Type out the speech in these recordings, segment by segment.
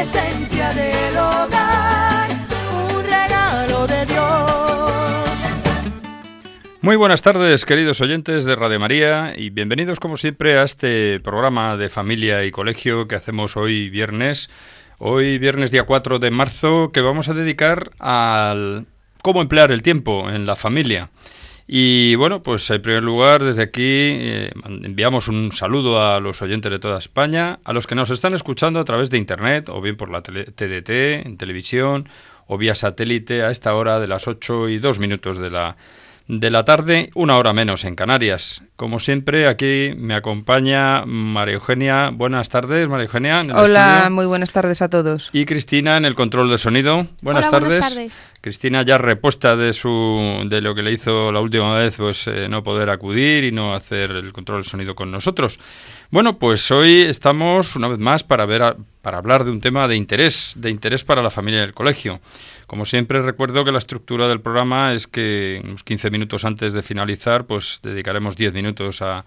del hogar, un regalo de Dios. Muy buenas tardes, queridos oyentes de Radio María, y bienvenidos como siempre a este programa de familia y colegio que hacemos hoy viernes. Hoy viernes día 4 de marzo, que vamos a dedicar al cómo emplear el tiempo en la familia. Y bueno, pues en primer lugar, desde aquí eh, enviamos un saludo a los oyentes de toda España, a los que nos están escuchando a través de Internet, o bien por la TDT, en televisión, o vía satélite a esta hora de las 8 y 2 minutos de la, de la tarde, una hora menos en Canarias. Como siempre, aquí me acompaña María Eugenia. Buenas tardes, María Eugenia. en el Hola, estudio. muy buenas tardes a todos. Y Cristina en el control de sonido. Buenas Hola, tardes. buenas tardes. Cristina ya repuesta de su de lo que le hizo la última vez, pues eh, no poder acudir y no hacer el control de sonido con nosotros. Bueno, pues hoy estamos una vez más para ver a- para hablar de un tema de interés, de interés para la familia del colegio. Como siempre recuerdo que la estructura del programa es que unos 15 minutos antes de finalizar, pues dedicaremos 10 minutos a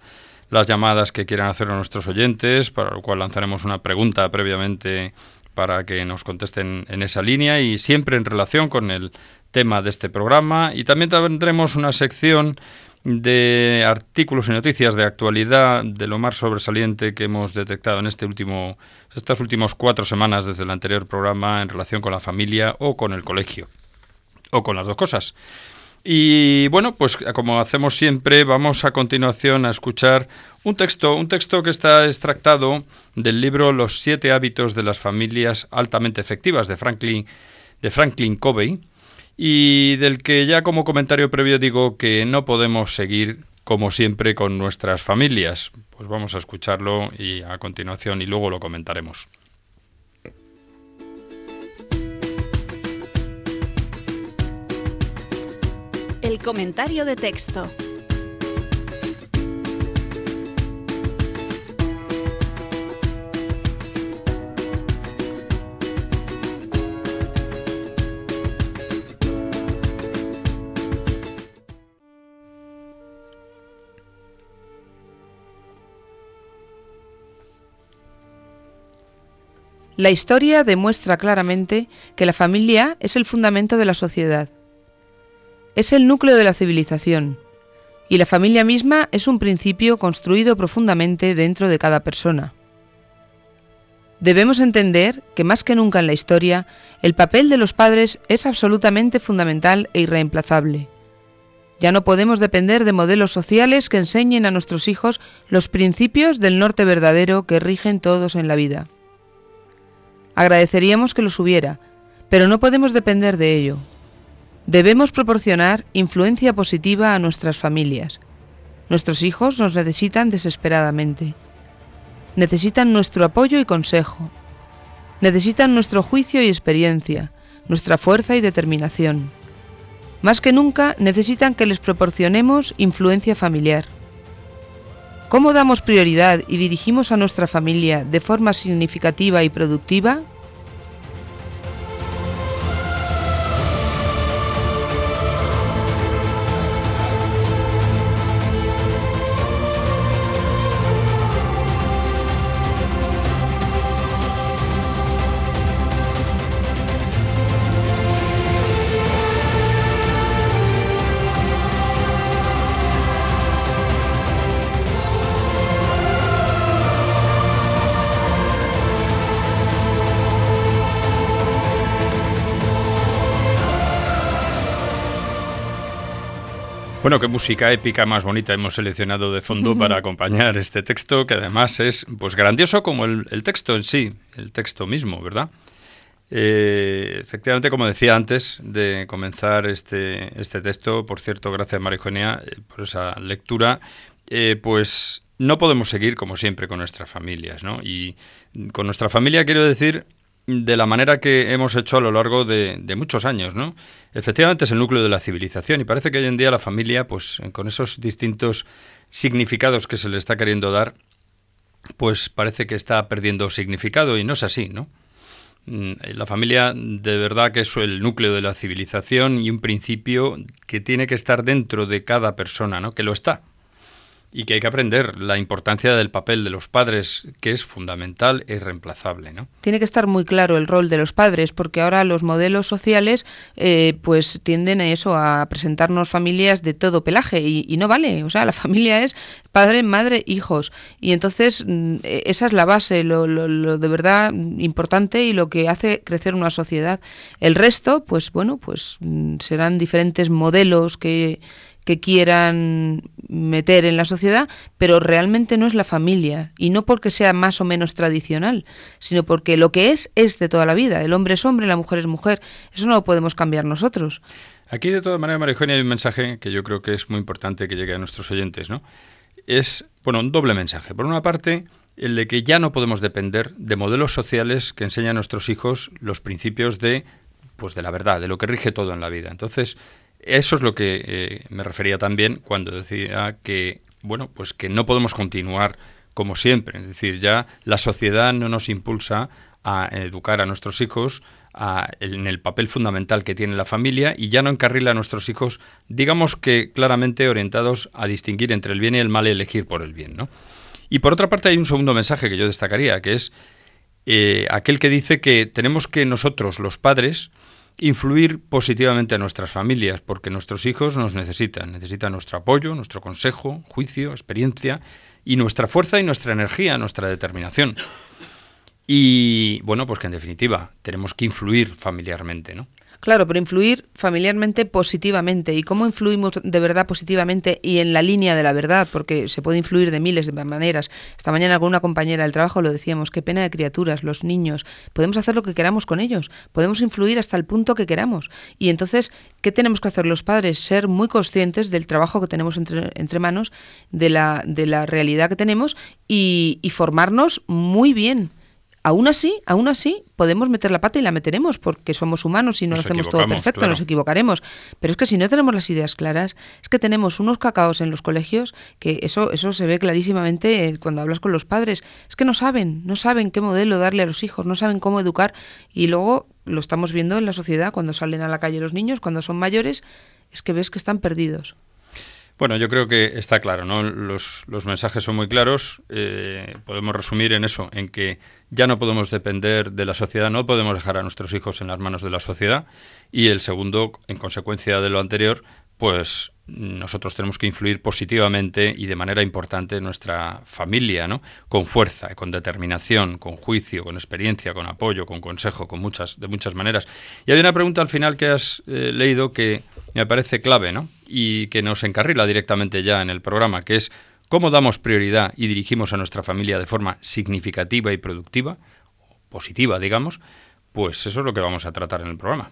las llamadas que quieran hacer a nuestros oyentes, para lo cual lanzaremos una pregunta previamente para que nos contesten en esa línea y siempre en relación con el tema de este programa. Y también tendremos una sección de artículos y noticias de actualidad de lo más sobresaliente que hemos detectado en este último, estas últimas cuatro semanas desde el anterior programa en relación con la familia o con el colegio, o con las dos cosas. Y bueno, pues como hacemos siempre, vamos a continuación a escuchar un texto, un texto que está extractado del libro Los siete hábitos de las familias altamente efectivas de Franklin, de Franklin Covey, y del que ya como comentario previo digo que no podemos seguir como siempre con nuestras familias. Pues vamos a escucharlo y a continuación y luego lo comentaremos. El comentario de texto. La historia demuestra claramente que la familia es el fundamento de la sociedad. Es el núcleo de la civilización. Y la familia misma es un principio construido profundamente dentro de cada persona. Debemos entender que más que nunca en la historia, el papel de los padres es absolutamente fundamental e irreemplazable. Ya no podemos depender de modelos sociales que enseñen a nuestros hijos los principios del norte verdadero que rigen todos en la vida. Agradeceríamos que los hubiera, pero no podemos depender de ello. Debemos proporcionar influencia positiva a nuestras familias. Nuestros hijos nos necesitan desesperadamente. Necesitan nuestro apoyo y consejo. Necesitan nuestro juicio y experiencia, nuestra fuerza y determinación. Más que nunca necesitan que les proporcionemos influencia familiar. ¿Cómo damos prioridad y dirigimos a nuestra familia de forma significativa y productiva? Bueno, qué música épica más bonita hemos seleccionado de fondo para acompañar este texto, que además es pues grandioso como el, texto en sí, el texto mismo, ¿verdad? Eh, efectivamente, como decía antes de comenzar este, este texto, por cierto, gracias Marijonia eh, por esa lectura, eh, pues no podemos seguir como siempre con nuestras familias, ¿no? Y con nuestra familia quiero decir de la manera que hemos hecho a lo largo de, muchos años, ¿no? Efectivamente es el núcleo de la civilización y parece que hoy en día la familia, pues con esos distintos significados que se le está queriendo dar, pues parece que está perdiendo significado y no es así, ¿no? Mm, la familia de verdad que es el núcleo de la civilización y un principio que tiene que estar dentro de cada persona, ¿no? Que lo está y que hay que aprender la importancia del papel de los padres, que es fundamental e irreemplazable. ¿no? Tiene que estar muy claro el rol de los padres, porque ahora los modelos sociales eh, pues tienden a eso, a presentarnos familias de todo pelaje, y, no vale. O sea, la familia es padre, madre, hijos. Y entonces mm, e, esa es la base, lo, lo de verdad importante y lo que hace crecer una sociedad. El resto, pues bueno, pues mm, serán diferentes modelos que que quieran meter en la sociedad, pero realmente no es la familia. Y no porque sea más o menos tradicional, sino porque lo que es es de toda la vida. El hombre es hombre, la mujer es mujer. Eso no lo podemos cambiar nosotros. Aquí, de todas maneras, María hay un mensaje que yo creo que es muy importante que llegue a nuestros oyentes, ¿no? Es, bueno, un doble mensaje. Por una parte, el de que ya no podemos depender de modelos sociales que enseñan a nuestros hijos los principios de, pues, de la verdad, de lo que rige todo en la vida. Entonces, eso es lo que eh, me refería también cuando decía que, bueno, pues que no podemos continuar como siempre. Es decir, ya la sociedad no nos impulsa a educar a nuestros hijos en el papel fundamental que tiene la familia y ya no encarrila a nuestros hijos, digamos que claramente orientados a distinguir entre el bien y el mal y elegir por el bien. ¿no? Y por otra parte hay un segundo mensaje que yo destacaría, que es eh, aquel que dice que tenemos que nosotros, los padres, influir positivamente a nuestras familias, porque nuestros hijos nos necesitan, necesitan nuestro apoyo, nuestro consejo, juicio, experiencia y nuestra fuerza y nuestra energía, nuestra determinación. Y bueno, pues que en definitiva tenemos que influir familiarmente, ¿no? Claro, pero influir familiarmente positivamente. ¿Y cómo influimos de verdad positivamente y en la línea de la verdad? Porque se puede influir de miles de maneras. Esta mañana con una compañera del trabajo lo decíamos, qué pena de criaturas, los niños. Podemos hacer lo que queramos con ellos, podemos influir hasta el punto que queramos. Y entonces, ¿qué tenemos que hacer los padres? Ser muy conscientes del trabajo que tenemos entre, entre manos, de la, de la realidad que tenemos y, y formarnos muy bien Aún así, aún así, podemos meter la pata y la meteremos, porque somos humanos y no lo hacemos todo perfecto, nos equivocaremos. Pero es que si no tenemos las ideas claras, es que tenemos unos cacaos en los colegios, que eso, eso se ve clarísimamente cuando hablas con los padres. Es que no saben, no saben qué modelo darle a los hijos, no saben cómo educar. Y luego lo estamos viendo en la sociedad, cuando salen a la calle los niños, cuando son mayores, es que ves que están perdidos. Bueno, yo creo que está claro, ¿no? Los, mensajes son muy claros. Eh, podemos resumir en eso, en que ya no podemos depender de la sociedad, no podemos dejar a nuestros hijos en las manos de la sociedad. Y el segundo, en consecuencia de lo anterior, pues nosotros tenemos que influir positivamente y de manera importante en nuestra familia, ¿no? Con fuerza, con determinación, con juicio, con experiencia, con apoyo, con consejo, con muchas, de muchas maneras. Y hay una pregunta al final que has eh, leído que me parece clave, ¿no? Y que nos encarrila directamente ya en el programa, que es cómo damos prioridad y dirigimos a nuestra familia de forma significativa y productiva, positiva, digamos, pues eso es lo que vamos a tratar en el programa.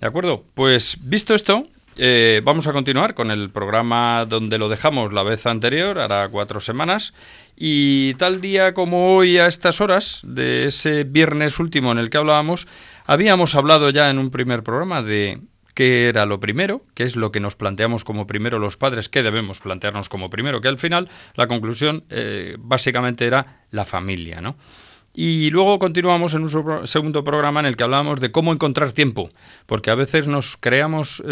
¿De acuerdo? Pues visto esto, eh, vamos a continuar con el programa donde lo dejamos la vez anterior, hará cuatro semanas. Y tal día como hoy, a estas horas, de ese viernes último en el que hablábamos, habíamos hablado ya en un primer programa de qué era lo primero, qué es lo que nos planteamos como primero los padres, qué debemos plantearnos como primero, que al final la conclusión eh, básicamente era la familia, ¿no? Y luego continuamos en un segundo programa en el que hablábamos de cómo encontrar tiempo, porque a veces nos creamos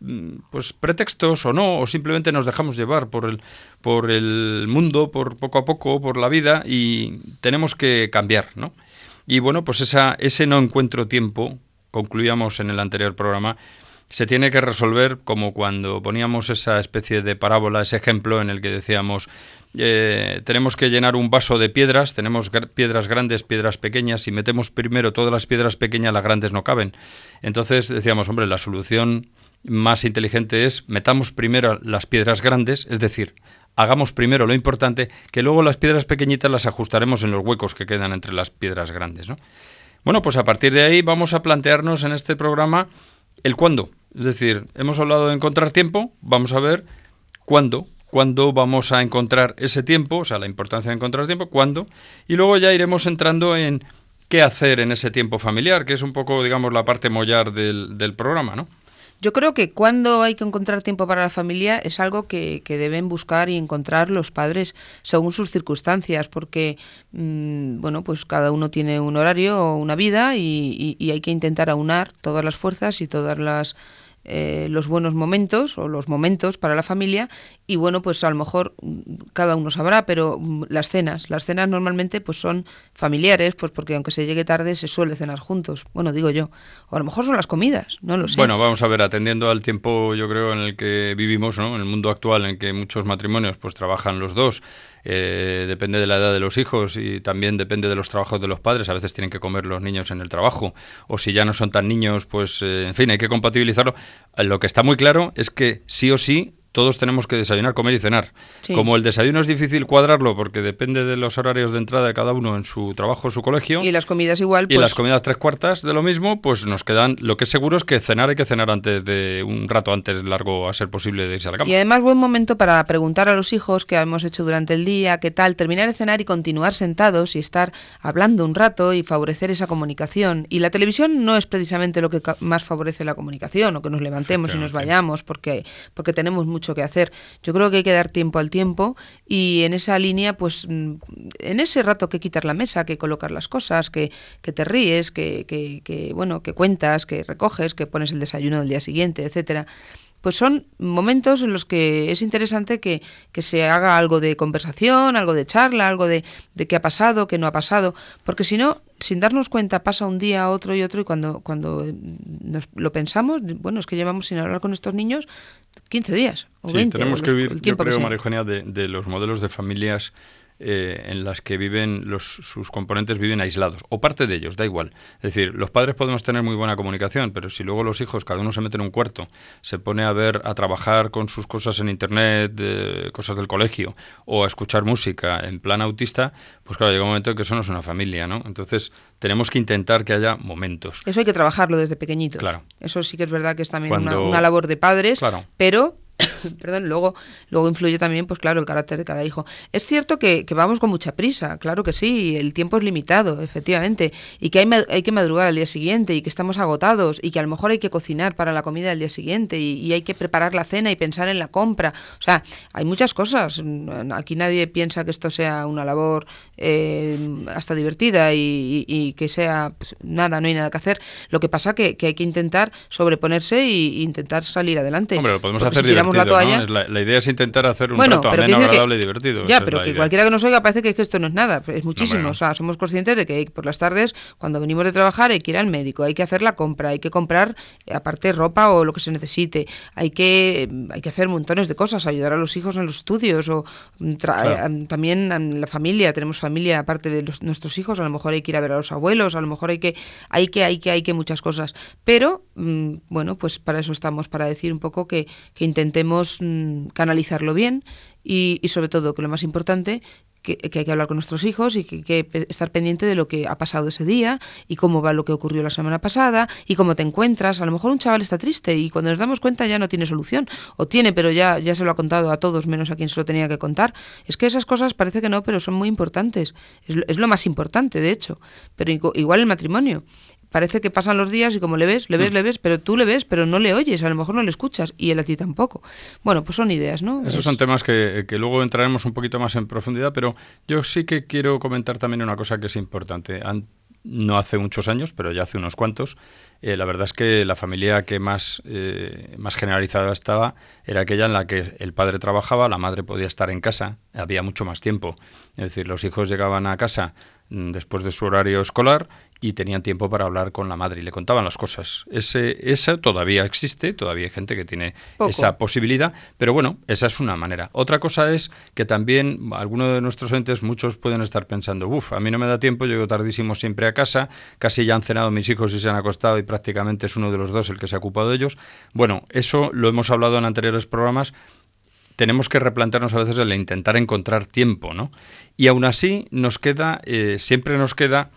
mm, pues pretextos o no, o simplemente nos dejamos llevar por el, por el mundo, por poco a poco, por la vida, y tenemos que cambiar, ¿no? Y bueno, pues esa, ese no encuentro tiempo, concluíamos en el anterior programa, se tiene que resolver como cuando poníamos esa especie de parábola, ese ejemplo en el que decíamos, eh, tenemos que llenar un vaso de piedras, tenemos piedras grandes, piedras pequeñas, si metemos primero todas las piedras pequeñas, las grandes no caben. Entonces decíamos, hombre, la solución más inteligente es metamos primero las piedras grandes, es decir, hagamos primero lo importante, que luego las piedras pequeñitas las ajustaremos en los huecos que quedan entre las piedras grandes. ¿no? Bueno, pues a partir de ahí vamos a plantearnos en este programa el cuándo. Es decir, hemos hablado de encontrar tiempo, vamos a ver cuándo, cuándo vamos a encontrar ese tiempo, o sea, la importancia de encontrar tiempo, cuándo, y luego ya iremos entrando en qué hacer en ese tiempo familiar, que es un poco, digamos, la parte mollar del, del programa, ¿no? Yo creo que cuando hay que encontrar tiempo para la familia es algo que, deben buscar y encontrar los padres según sus circunstancias, porque mm, bueno, pues cada uno tiene un horario o una vida y hay que intentar aunar todas las fuerzas y todas las eh, los buenos momentos o los momentos para la familia y bueno pues a lo mejor cada uno sabrá pero mm, las cenas. Las cenas normalmente pues son familiares pues porque aunque se llegue tarde se suele cenar juntos. Bueno digo yo. O a lo mejor son las comidas no lo sé. Bueno vamos a ver atendiendo al tiempo yo creo en el que vivimos ¿no? en el mundo actual en que muchos matrimonios pues trabajan los dos eh, depende de la edad de los hijos y también depende de los trabajos de los padres. A veces tienen que comer los niños en el trabajo o si ya no son tan niños, pues eh, en fin, hay que compatibilizarlo. Lo que está muy claro es que sí o sí todos tenemos que desayunar, comer y cenar. Como el desayuno es difícil cuadrarlo porque depende de los horarios de entrada de cada uno en su trabajo, su colegio. Y las comidas igual. Y las pues comidas tres cuartas de lo mismo, pues nos quedan. Lo que es seguro es que cenar hay que cenar antes de un rato antes largo a ser posible de irse a la cama. Y además buen momento para preguntar a los hijos qué hemos hecho durante el día, qué tal, terminar de cenar y continuar sentados y estar hablando un rato y favorecer esa comunicación. Y la televisión no es precisamente lo que más favorece la comunicación o que nos levantemos y nos vayamos porque porque tenemos mucho que hacer. Yo creo que hay que dar tiempo al tiempo y en esa línea, pues mm, en ese rato que quitar la mesa, que colocar las cosas, que, que te ríes, que, que, que, bueno, que cuentas, que recoges, que pones el desayuno del día siguiente, etcétera pues son momentos en los que es interesante que, que, se haga algo de conversación, algo de charla, algo de, de qué ha pasado, qué no ha pasado, porque si no, sin darnos cuenta pasa un día, otro y otro y cuando, cuando nos lo pensamos, bueno, es que llevamos sin hablar con estos niños 15 días o sí, Tenemos que vivir, yo creo, María de, de los modelos de familias eh, en las que viven los, sus componentes viven aislados, o parte de ellos, da igual. Es decir, los padres podemos tener muy buena comunicación, pero si luego los hijos, cada uno se mete en un cuarto, se pone a ver, a trabajar con sus cosas en internet, cosas del colegio, o a escuchar música en plan autista, pues claro, llega un momento en que eso no es una familia, ¿no? Entonces, tenemos que intentar que haya momentos. Eso hay que trabajarlo desde pequeñitos. Claro. Eso sí que es verdad que es también una, una, labor de padres, claro. pero perdón, luego, luego influye también, pues claro, el carácter de cada hijo. Es cierto que, vamos con mucha prisa, claro que sí, el tiempo es limitado, efectivamente, y que hay, hay, que madrugar al día siguiente y que estamos agotados y que a lo mejor hay que cocinar para la comida del día siguiente y, hay que preparar la cena y pensar en la compra. O sea, hay muchas cosas. Aquí nadie piensa que esto sea una labor eh, hasta divertida y, que sea pues, nada, no hay nada que hacer. Lo que pasa que, que hay que intentar sobreponerse e intentar salir adelante. Hombre, lo podemos hacer la, idea es intentar hacer un bueno, rato ameno, agradable y divertido. Ya, pero que cualquiera que nos oiga parece que, esto no es nada, es muchísimo. O sea, somos conscientes de que por las tardes, cuando venimos de trabajar, hay que ir al médico, hay que hacer la compra, hay que comprar, aparte, ropa o lo que se necesite. Hay que, hay que hacer montones de cosas, ayudar a los hijos en los estudios o mm, eh, también en la familia. Tenemos familia, aparte de nuestros hijos, a lo mejor hay que ir a ver a los abuelos, a lo mejor hay que, hay que, hay que, hay que muchas cosas. Pero, mm, bueno, pues para eso estamos, para decir un poco que, que intentemos intentemos mm, canalizarlo bien y, sobre todo, que lo más importante, que, que, hay que hablar con nuestros hijos y que hay que estar pendiente de lo que ha pasado ese día y cómo va lo que ocurrió la semana pasada y cómo te encuentras. A lo mejor un chaval está triste y cuando nos damos cuenta ya no tiene solución o tiene, pero ya, ya se lo ha contado a todos menos a quien se lo tenía que contar. Es que esas cosas parece que no, pero son muy importantes. Es, es lo más importante, de hecho. Pero igual el matrimonio parece que pasan los días y como le ves, le ves, mm. le ves, pero tú le ves, pero no le oyes, a lo mejor no le escuchas y él a ti tampoco. Bueno, pues son ideas, ¿no? Esos son temas que, luego entraremos un poquito más en profundidad, pero yo sí que quiero comentar también una cosa que es importante. no hace muchos años, pero ya hace unos cuantos, eh, la verdad es que la familia que más, eh, más generalizada estaba era aquella en la que el padre trabajaba, la madre podía estar en casa, había mucho más tiempo. Es decir, los hijos llegaban a casa mm, después de su horario escolar y tenían tiempo para hablar con la madre y le contaban las cosas. Ese, esa todavía existe, todavía hay gente que tiene esa posibilidad, pero bueno, esa es una manera. Otra cosa es que también algunos de nuestros entes, muchos pueden estar pensando, uff, a mí no me da tiempo, llego tardísimo siempre a casa, casi ya han cenado mis hijos y se han acostado y prácticamente es uno de los dos el que se ha ocupado de ellos. Bueno, eso lo hemos hablado en anteriores programas, tenemos que replantearnos a veces el intentar encontrar tiempo, ¿no? Y aún así nos queda, eh, siempre nos queda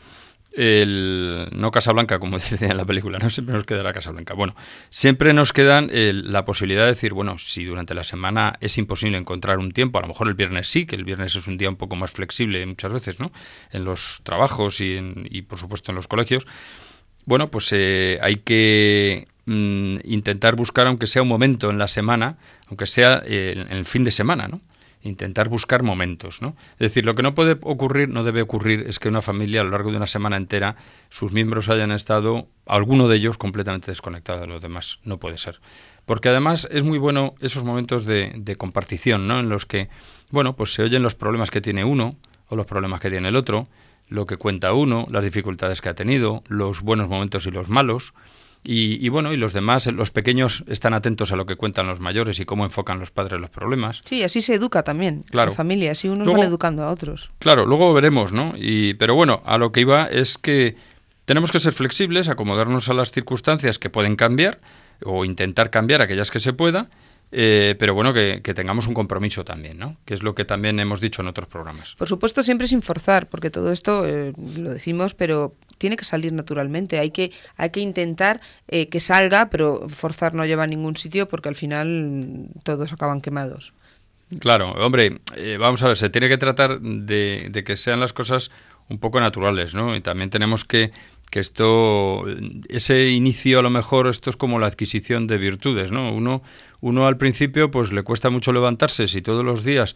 el, no Casablanca, como decía en la película, no siempre nos queda la Casa Blanca. Bueno, siempre nos quedan la posibilidad de decir, bueno, si durante la semana es imposible encontrar un tiempo, a lo mejor el viernes sí, que el viernes es un día un poco más flexible muchas veces, ¿no? En los trabajos y, y por supuesto en los colegios. Bueno, pues eh, hay que mm, intentar buscar, aunque sea un momento en la semana, aunque sea eh, en el fin de semana, ¿no? Intentar buscar momentos, ¿no? Es decir, lo que no puede ocurrir, no debe ocurrir, es que una familia a lo largo de una semana entera, sus miembros hayan estado, alguno de ellos, completamente desconectado de los demás. No puede ser. Porque además es muy bueno esos momentos de, de compartición, ¿no? En los que, bueno, pues se oyen los problemas que tiene uno o los problemas que tiene el otro, lo que cuenta uno, las dificultades que ha tenido, los buenos momentos y los malos, y, bueno, y los demás, los pequeños, están atentos a lo que cuentan los mayores y cómo enfocan los padres los problemas. Sí, así se educa también. Claro. La familia, así unos van educando a otros. Claro, luego veremos, ¿no? Y, pero bueno, a lo que iba es que tenemos que ser flexibles, acomodarnos a las circunstancias que pueden cambiar o intentar cambiar aquellas que se pueda eh, pero bueno, que, tengamos un compromiso también, ¿no? Que es lo que también hemos dicho en otros programas. Por supuesto, siempre sin forzar, porque todo esto eh, lo decimos, pero tiene que salir naturalmente. Hay que, hay que intentar eh, que salga, pero forzar no lleva a ningún sitio porque al final todos acaban quemados. Claro, hombre, vamos a ver, se tiene que tratar de, de que sean las cosas un poco naturales, ¿no? Y también tenemos que que esto, ese inicio a lo mejor, esto es como la adquisición de virtudes, ¿no? Uno, uno al principio pues le cuesta mucho levantarse, si todos los días,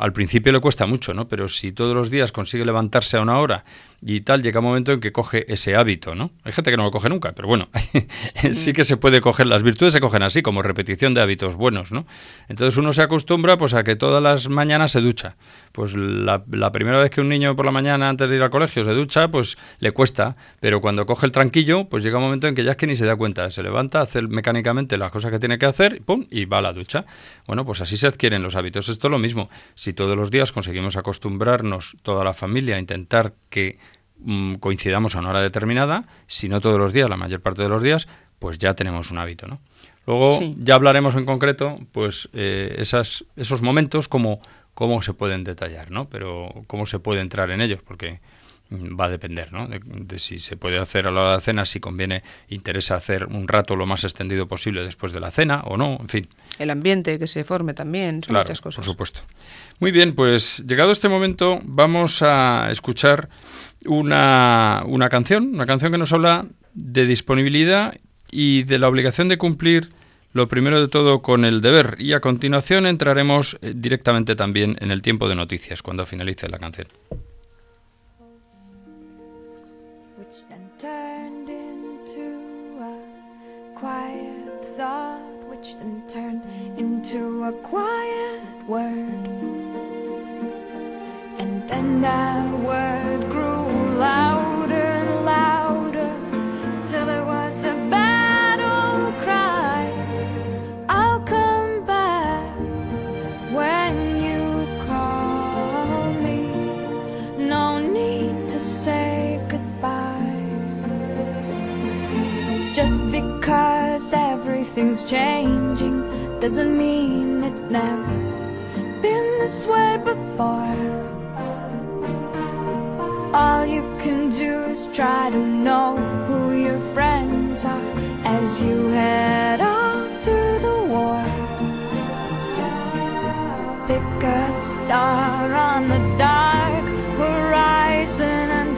al principio le cuesta mucho, ¿no? Pero si todos los días consigue levantarse a una hora y tal, llega un momento en que coge ese hábito, ¿no? Hay gente que no lo coge nunca, pero bueno, sí que se puede coger, las virtudes se cogen así, como repetición de hábitos buenos, ¿no? Entonces uno se acostumbra pues a que todas las mañanas se ducha. Pues la, la primera vez que un niño por la mañana antes de ir al colegio se ducha, pues le cuesta, pero cuando coge el tranquillo, pues llega un momento en que ya es que ni se da cuenta, se levanta, hace mecánicamente las cosas que tiene que hacer, y ¡pum! Y va a la ducha. Bueno, pues así se adquieren los hábitos. Esto es lo mismo. Si todos los días conseguimos acostumbrarnos, toda la familia, a intentar que mm, coincidamos a una hora determinada, si no todos los días, la mayor parte de los días, pues ya tenemos un hábito, ¿no? Luego ya hablaremos en concreto, pues eh, esas, esos momentos, cómo, cómo se pueden detallar, ¿no? Pero cómo se puede entrar en ellos, porque va a depender ¿no? de, si se puede hacer a la hora de la cena, si conviene, interesa hacer un rato lo más extendido posible después de la cena o no, en fin. El ambiente que se forme también, son muchas cosas. Por supuesto. Muy bien, pues llegado este momento vamos a escuchar una, una canción, una canción que nos habla de disponibilidad y de la obligación de cumplir lo primero de todo con el deber y a continuación entraremos eh, directamente también en el tiempo de noticias cuando finalice la canción. Into a quiet word. And then that word grew louder because everything's changing doesn't mean it's never been this way before. All you can do is try to know who your friends are as you head off to the war. Pick a star on the dark horizon and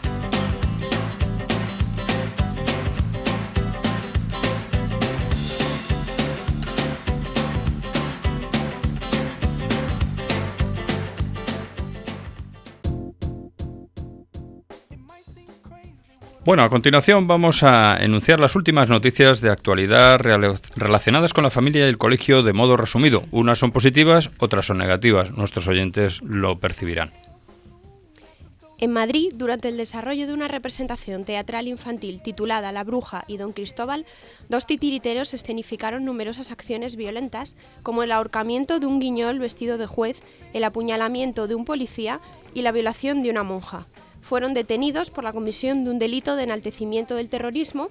Bueno, a continuación vamos a enunciar las últimas noticias de actualidad relacionadas con la familia y el colegio de modo resumido. Unas son positivas, otras son negativas. Nuestros oyentes lo percibirán. En Madrid, durante el desarrollo de una representación teatral infantil titulada La Bruja y Don Cristóbal, dos titiriteros escenificaron numerosas acciones violentas, como el ahorcamiento de un guiñol vestido de juez, el apuñalamiento de un policía y la violación de una monja. Fueron detenidos por la comisión de un delito de enaltecimiento del terrorismo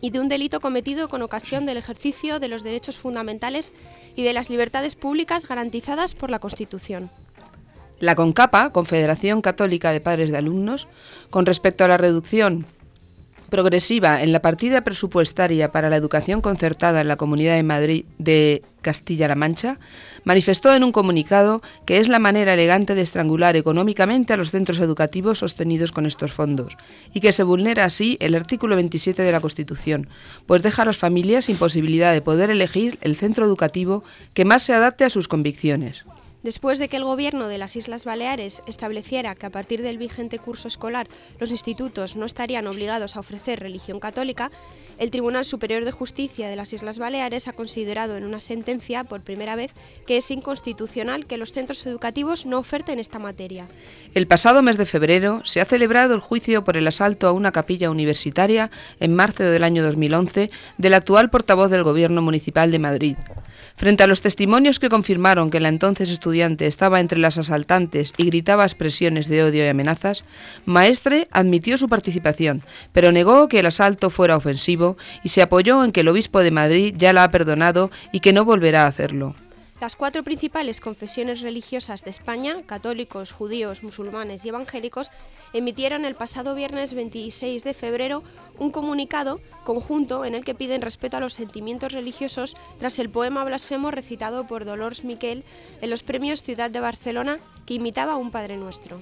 y de un delito cometido con ocasión del ejercicio de los derechos fundamentales y de las libertades públicas garantizadas por la Constitución. La CONCAPA, Confederación Católica de Padres de Alumnos, con respecto a la reducción progresiva en la partida presupuestaria para la educación concertada en la Comunidad de Madrid de Castilla-La Mancha, manifestó en un comunicado que es la manera elegante de estrangular económicamente a los centros educativos sostenidos con estos fondos y que se vulnera así el artículo 27 de la Constitución, pues deja a las familias sin posibilidad de poder elegir el centro educativo que más se adapte a sus convicciones. Después de que el Gobierno de las Islas Baleares estableciera que a partir del vigente curso escolar los institutos no estarían obligados a ofrecer religión católica, el Tribunal Superior de Justicia de las Islas Baleares ha considerado en una sentencia por primera vez que es inconstitucional que los centros educativos no oferten esta materia. El pasado mes de febrero se ha celebrado el juicio por el asalto a una capilla universitaria en marzo del año 2011 del actual portavoz del Gobierno Municipal de Madrid. Frente a los testimonios que confirmaron que la entonces estudiante estaba entre las asaltantes y gritaba expresiones de odio y amenazas, Maestre admitió su participación, pero negó que el asalto fuera ofensivo y se apoyó en que el obispo de Madrid ya la ha perdonado y que no volverá a hacerlo. Las cuatro principales confesiones religiosas de España, católicos, judíos, musulmanes y evangélicos, emitieron el pasado viernes 26 de febrero un comunicado conjunto en el que piden respeto a los sentimientos religiosos tras el poema blasfemo recitado por Dolors Miquel en los premios Ciudad de Barcelona que imitaba a un Padre Nuestro.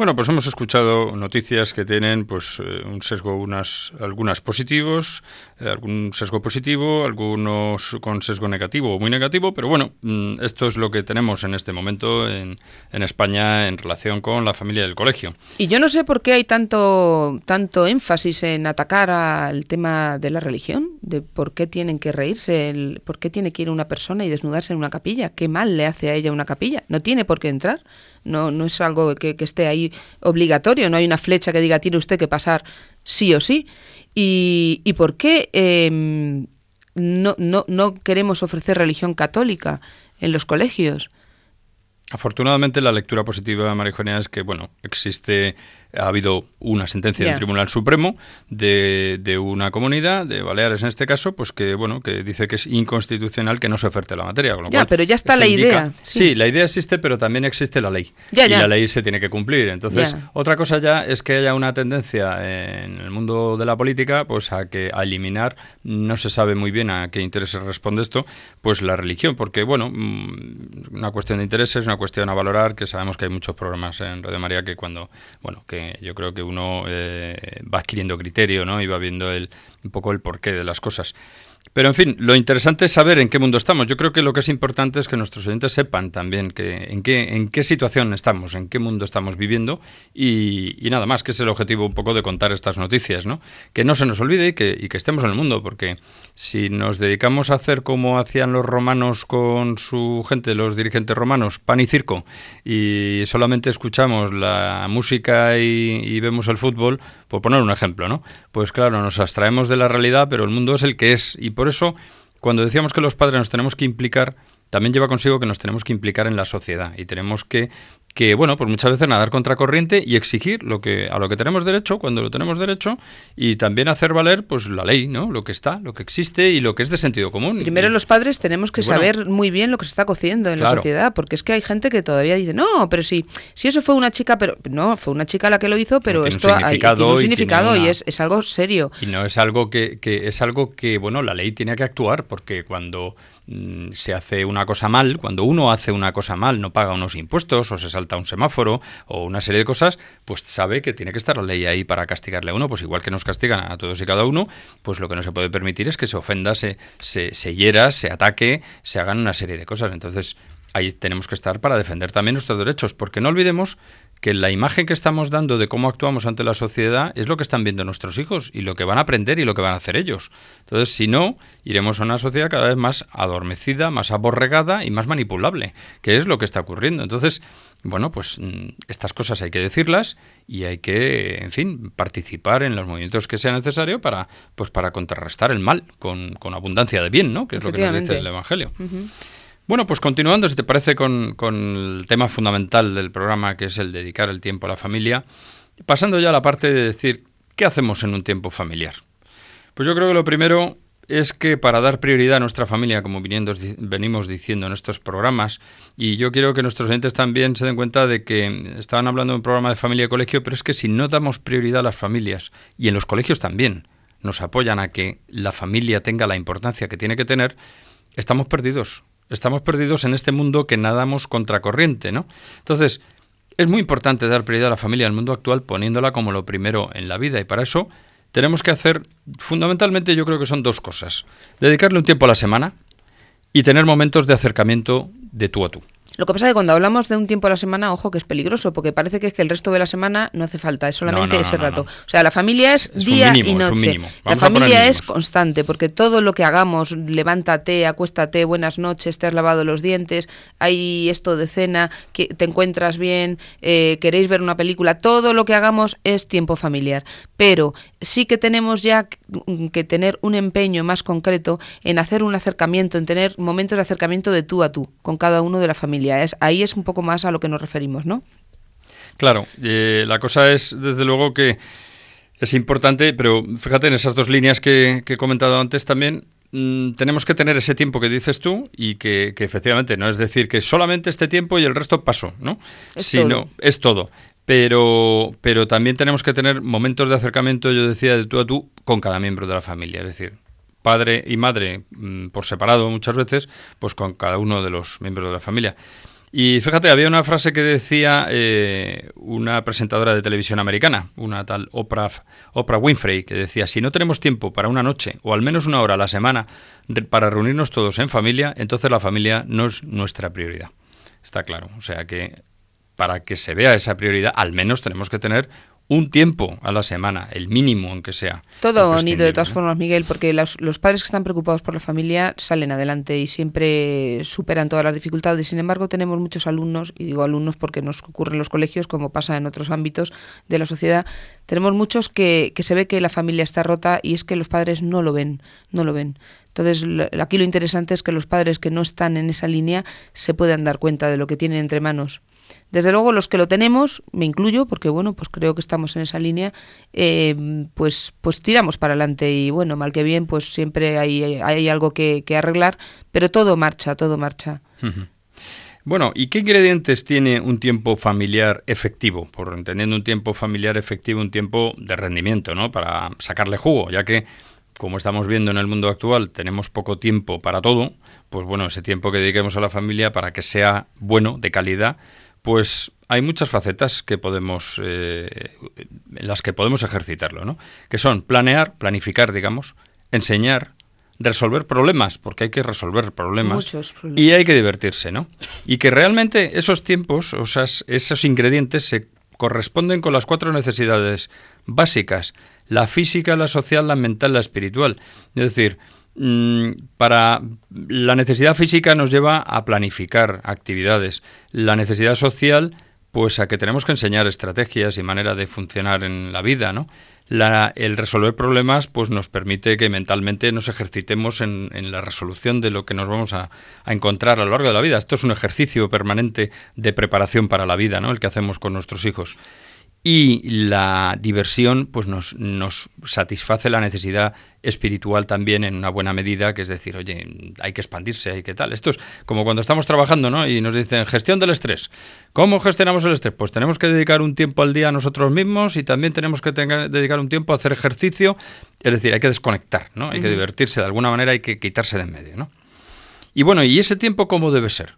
Bueno, pues hemos escuchado noticias que tienen pues eh, un sesgo, unas, algunas positivos, eh, algún sesgo positivo, algunos con sesgo negativo o muy negativo, pero bueno, mm, esto es lo que tenemos en este momento en, en España en relación con la familia del colegio. Y yo no sé por qué hay tanto, tanto énfasis en atacar al tema de la religión, de por qué tienen que reírse, el- por qué tiene que ir una persona y desnudarse en una capilla, qué mal le hace a ella una capilla, no tiene por qué entrar, no, no es algo que, que esté ahí obligatorio, no hay una flecha que diga tiene usted que pasar sí o sí. ¿Y, y por qué em, no, no, no queremos ofrecer religión católica en los colegios? Afortunadamente la lectura positiva, María Eugenia, es que bueno, existe ha habido una sentencia del Tribunal Supremo de, de una comunidad, de Baleares en este caso, pues que bueno, que dice que es inconstitucional que no se oferte la materia. Con lo Ya, cual, pero ya está la indica- idea, Sí. sí. la idea existe, pero también existe la ley. Ya, y la ley se tiene que cumplir. Entonces, otra cosa ya es que haya una tendencia en el mundo de la política, pues a que a eliminar, no se sabe muy bien a qué intereses responde esto, pues la religión, porque bueno, mm, una cuestión de intereses, una cuestión a valorar, que sabemos que hay muchos programas en Radio María que cuando, bueno, que yo creo que uno eh, va adquiriendo criterio, ¿no? Y va viendo el, un poco el porqué de las cosas. Pero en fin, lo interesante es saber en qué mundo estamos. Yo creo que lo que es importante es que nuestros oyentes sepan también que, en, qué, en qué situación estamos, en qué mundo estamos viviendo y, nada más, que es el objetivo un poco de contar estas noticias, ¿no? Que no se nos olvide y que, estemos en el mundo, porque si nos dedicamos a hacer como hacían los romanos con su gente, los dirigentes romanos, pan y circo, y solamente escuchamos la música y, vemos el fútbol, por poner un ejemplo, ¿no? Pues claro, nos abstraemos de la realidad, pero el mundo es el que es. Por eso, cuando decíamos que los padres nos tenemos que implicar, también lleva consigo que nos tenemos que implicar en la sociedad. Y tenemos que, que bueno, pues muchas veces nadar contracorriente y exigir lo que, a lo que tenemos derecho cuando lo tenemos derecho y también hacer valer pues la ley, ¿no? Lo que está, lo que existe y lo que es de sentido común. Primero Y- los padres tenemos que y bueno, saber muy bien lo que se está cociendo en la sociedad, porque es que hay gente que todavía dice, no, pero si, si eso fue una chica, pero no, fue una chica la que lo hizo, pero tiene un esto hay- tiene un y tiene significado y, una- es, es algo serio. Y no es algo que, que es algo que, bueno, la ley tiene que actuar, porque cuando se hace una cosa mal, cuando uno hace una cosa mal, no paga unos impuestos, o se salta un semáforo, o una serie de cosas, pues sabe que tiene que estar la ley ahí para castigarle a uno, pues igual que nos castigan a todos y cada uno, pues lo que no se puede permitir es que se ofenda, se, se, se hiera, se ataque, se hagan una serie de cosas. Entonces, ahí tenemos que estar para defender también nuestros derechos, porque no olvidemos que la imagen que estamos dando de cómo actuamos ante la sociedad es lo que están viendo nuestros hijos y lo que van a aprender y lo que van a hacer ellos. Entonces, si no, iremos a una sociedad cada vez más adormecida, más aborregada y más manipulable, que es lo que está ocurriendo. Entonces, bueno, pues mm, estas cosas hay que decirlas y hay que, en fin, participar en los movimientos que sea necesario para, pues, para contrarrestar el mal con, con abundancia de bien, ¿no? Que es lo que nos dice el Evangelio. Bueno, pues continuando, si te parece, con, con el tema fundamental del programa, que es el dedicar el tiempo a la familia, pasando ya a la parte de decir, ¿qué hacemos en un tiempo familiar? Pues yo creo que lo primero es que para dar prioridad a nuestra familia, como viniendo- venimos diciendo en estos programas, y yo quiero que nuestros oyentes también se den cuenta de que estaban hablando de un programa de familia y colegio, pero es que si no damos prioridad a las familias, y en los colegios también nos apoyan a que la familia tenga la importancia que tiene que tener, estamos perdidos. Estamos perdidos en este mundo que nadamos contracorriente, ¿no? Entonces, es muy importante dar prioridad a la familia en el mundo actual poniéndola como lo primero en la vida y para eso tenemos que hacer, fundamentalmente yo creo que son dos cosas. Dedicarle un tiempo a la semana y tener momentos de acercamiento de tú a tú. Lo que pasa es que cuando hablamos de un tiempo a la semana, ojo que es peligroso, porque parece que es que el resto de la semana no hace falta, es solamente No, no, ese no, rato. O sea, la familia es, día mínimo, y noche. La familia es constante, porque todo lo que hagamos, levántate, acuéstate, buenas noches, te has lavado los dientes, hay esto de cena, que te encuentras bien, eh, queréis ver una película, todo lo que hagamos es tiempo familiar. Pero sí que tenemos ya que- que tener un empeño más concreto en hacer un acercamiento, en tener momentos de acercamiento de tú a tú con cada uno de la familia. Es, ahí es un poco más a lo que nos referimos, ¿no? Claro, eh, la cosa es, desde luego, que es importante, pero fíjate en esas dos líneas que, que he comentado antes también, mm, tenemos que tener ese tiempo que dices tú y que, que efectivamente no es decir que solamente este tiempo y el resto paso, ¿no? Es Sino, todo. es todo. Pero, pero también tenemos que tener momentos de acercamiento, yo decía, de tú a tú con cada miembro de la familia. Es decir, padre y madre mm, por separado muchas veces, pues con cada uno de los miembros de la familia. Y fíjate, había una frase que decía eh, una presentadora de televisión americana, una tal Oprah, Oprah Winfrey, que decía, si no tenemos tiempo para una noche o al menos una hora a la semana para reunirnos todos en familia, entonces la familia no es nuestra prioridad. Está claro. O sea que para que se vea esa prioridad, al menos tenemos que tener un tiempo a la semana, el mínimo aunque sea. Todo bonito de todas ¿no? formas, Miguel, porque los, los padres que están preocupados por la familia salen adelante y siempre superan todas las dificultades. Sin embargo, tenemos muchos alumnos, y digo alumnos porque nos ocurre en los colegios, como pasa en otros ámbitos de la sociedad, tenemos muchos que, que se ve que la familia está rota y es que los padres no lo ven, no lo ven. Entonces, aquí lo interesante es que los padres que no están en esa línea se puedan dar cuenta de lo que tienen entre manos. Desde luego los que lo tenemos, me incluyo, porque bueno, pues creo que estamos en esa línea, eh, pues, pues tiramos para adelante y bueno, mal que bien, pues siempre hay, hay algo que, que arreglar, pero todo marcha, todo marcha. Bueno, ¿y qué ingredientes tiene un tiempo familiar efectivo? Por entendiendo un tiempo familiar efectivo, un tiempo de rendimiento, ¿no? Para sacarle jugo, ya que, como estamos viendo en el mundo actual, tenemos poco tiempo para todo, pues bueno, ese tiempo que dediquemos a la familia para que sea bueno, de calidad, pues hay muchas facetas que podemos, eh, en las que podemos ejercitarlo, ¿no? Que son planear, planificar, digamos, enseñar, resolver problemas, porque hay que resolver problemas. Y hay que divertirse, ¿no? Y que realmente esos tiempos, o sea, esos ingredientes se corresponden con las cuatro necesidades básicas, la física, la social, la mental, la espiritual. Es decir, para la necesidad física nos lleva a planificar actividades, la necesidad social pues a que tenemos que enseñar estrategias y manera de funcionar en la vida, ¿no? El resolver problemas pues nos permite que mentalmente nos ejercitemos en, en la resolución de lo que nos vamos a, a encontrar a lo largo de la vida. Esto es un ejercicio permanente de preparación para la vida, ¿no? El que hacemos con nuestros hijos. Y la diversión pues nos, nos satisface la necesidad espiritual también en una buena medida, que es decir, oye, hay que expandirse, hay que tal. Esto es como cuando estamos trabajando, ¿no? Y nos dicen gestión del estrés. ¿Cómo gestionamos el estrés? Pues tenemos que dedicar un tiempo al día a nosotros mismos y también tenemos que dedicar un tiempo a hacer ejercicio. Es decir, hay que desconectar, ¿no? Hay que divertirse de alguna manera, hay que quitarse de en medio, ¿no? Y bueno, ¿y ese tiempo cómo debe ser?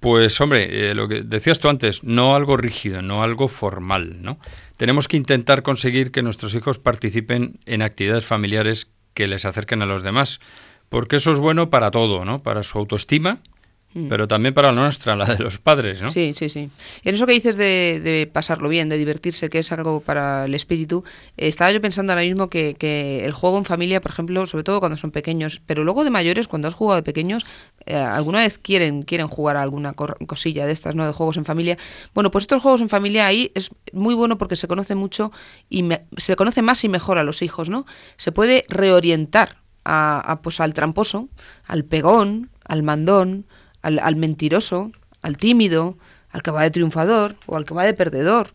Pues hombre, eh, lo que decías tú antes, no algo rígido, no algo formal, ¿no? Tenemos que intentar conseguir que nuestros hijos participen en actividades familiares que les acerquen a los demás, porque eso es bueno para todo, ¿no? Para su autoestima, pero también para la nuestra, la de los padres, ¿no? Sí, sí, sí. En eso que dices de, de pasarlo bien, de divertirse, que es algo para el espíritu, eh, estaba yo pensando ahora mismo que, que el juego en familia, por ejemplo, sobre todo cuando son pequeños, pero luego de mayores, cuando has jugado de pequeños, eh, alguna vez quieren, quieren jugar a alguna cosilla de estas, ¿no? De juegos en familia. Bueno, pues estos juegos en familia ahí es muy bueno porque se conoce mucho y me- se conoce más y mejor a los hijos, ¿no? Se puede reorientar a, a, pues, al tramposo, al pegón, al mandón, al, al mentiroso, al tímido, al que va de triunfador o al que va de perdedor.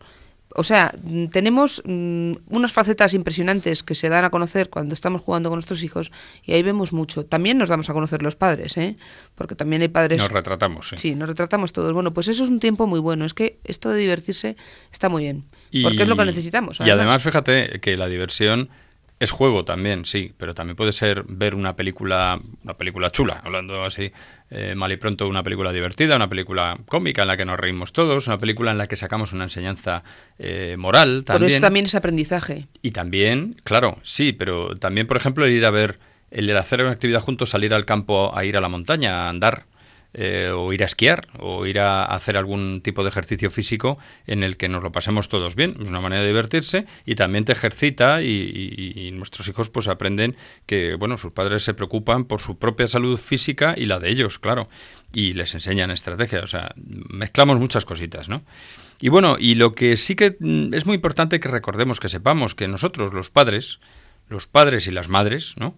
O sea, mm, tenemos mm, unas facetas impresionantes que se dan a conocer cuando estamos jugando con nuestros hijos y ahí vemos mucho. También nos damos a conocer los padres, ¿eh? Porque también hay padres... Nos retratamos, sí. Sí, nos retratamos todos. Bueno, pues eso es un tiempo muy bueno. Es que esto de divertirse está muy bien. Porque es lo que necesitamos. Y además, fíjate que la diversión es juego también, sí, pero también puede ser ver una película, una película chula, hablando así eh, mal y pronto, una película divertida, una película cómica en la que nos reímos todos, una película en la que sacamos una enseñanza eh, moral también. eso también es aprendizaje. Y también, claro, sí, pero también, por ejemplo, el ir a ver, el hacer una actividad juntos, salir al campo a ir a la montaña, a andar, eh, o ir a esquiar, o ir a hacer algún tipo de ejercicio físico en el que nos lo pasemos todos bien. Es una manera de divertirse y también te ejercita y, y- nuestros hijos pues aprenden que, bueno, sus padres se preocupan por su propia salud física y la de ellos, claro, y les enseñan estrategias. O sea, mezclamos muchas cositas, ¿no? Y bueno, y lo que sí que mm, es muy importante que recordemos, que sepamos que nosotros, los padres, los padres y las madres, ¿no?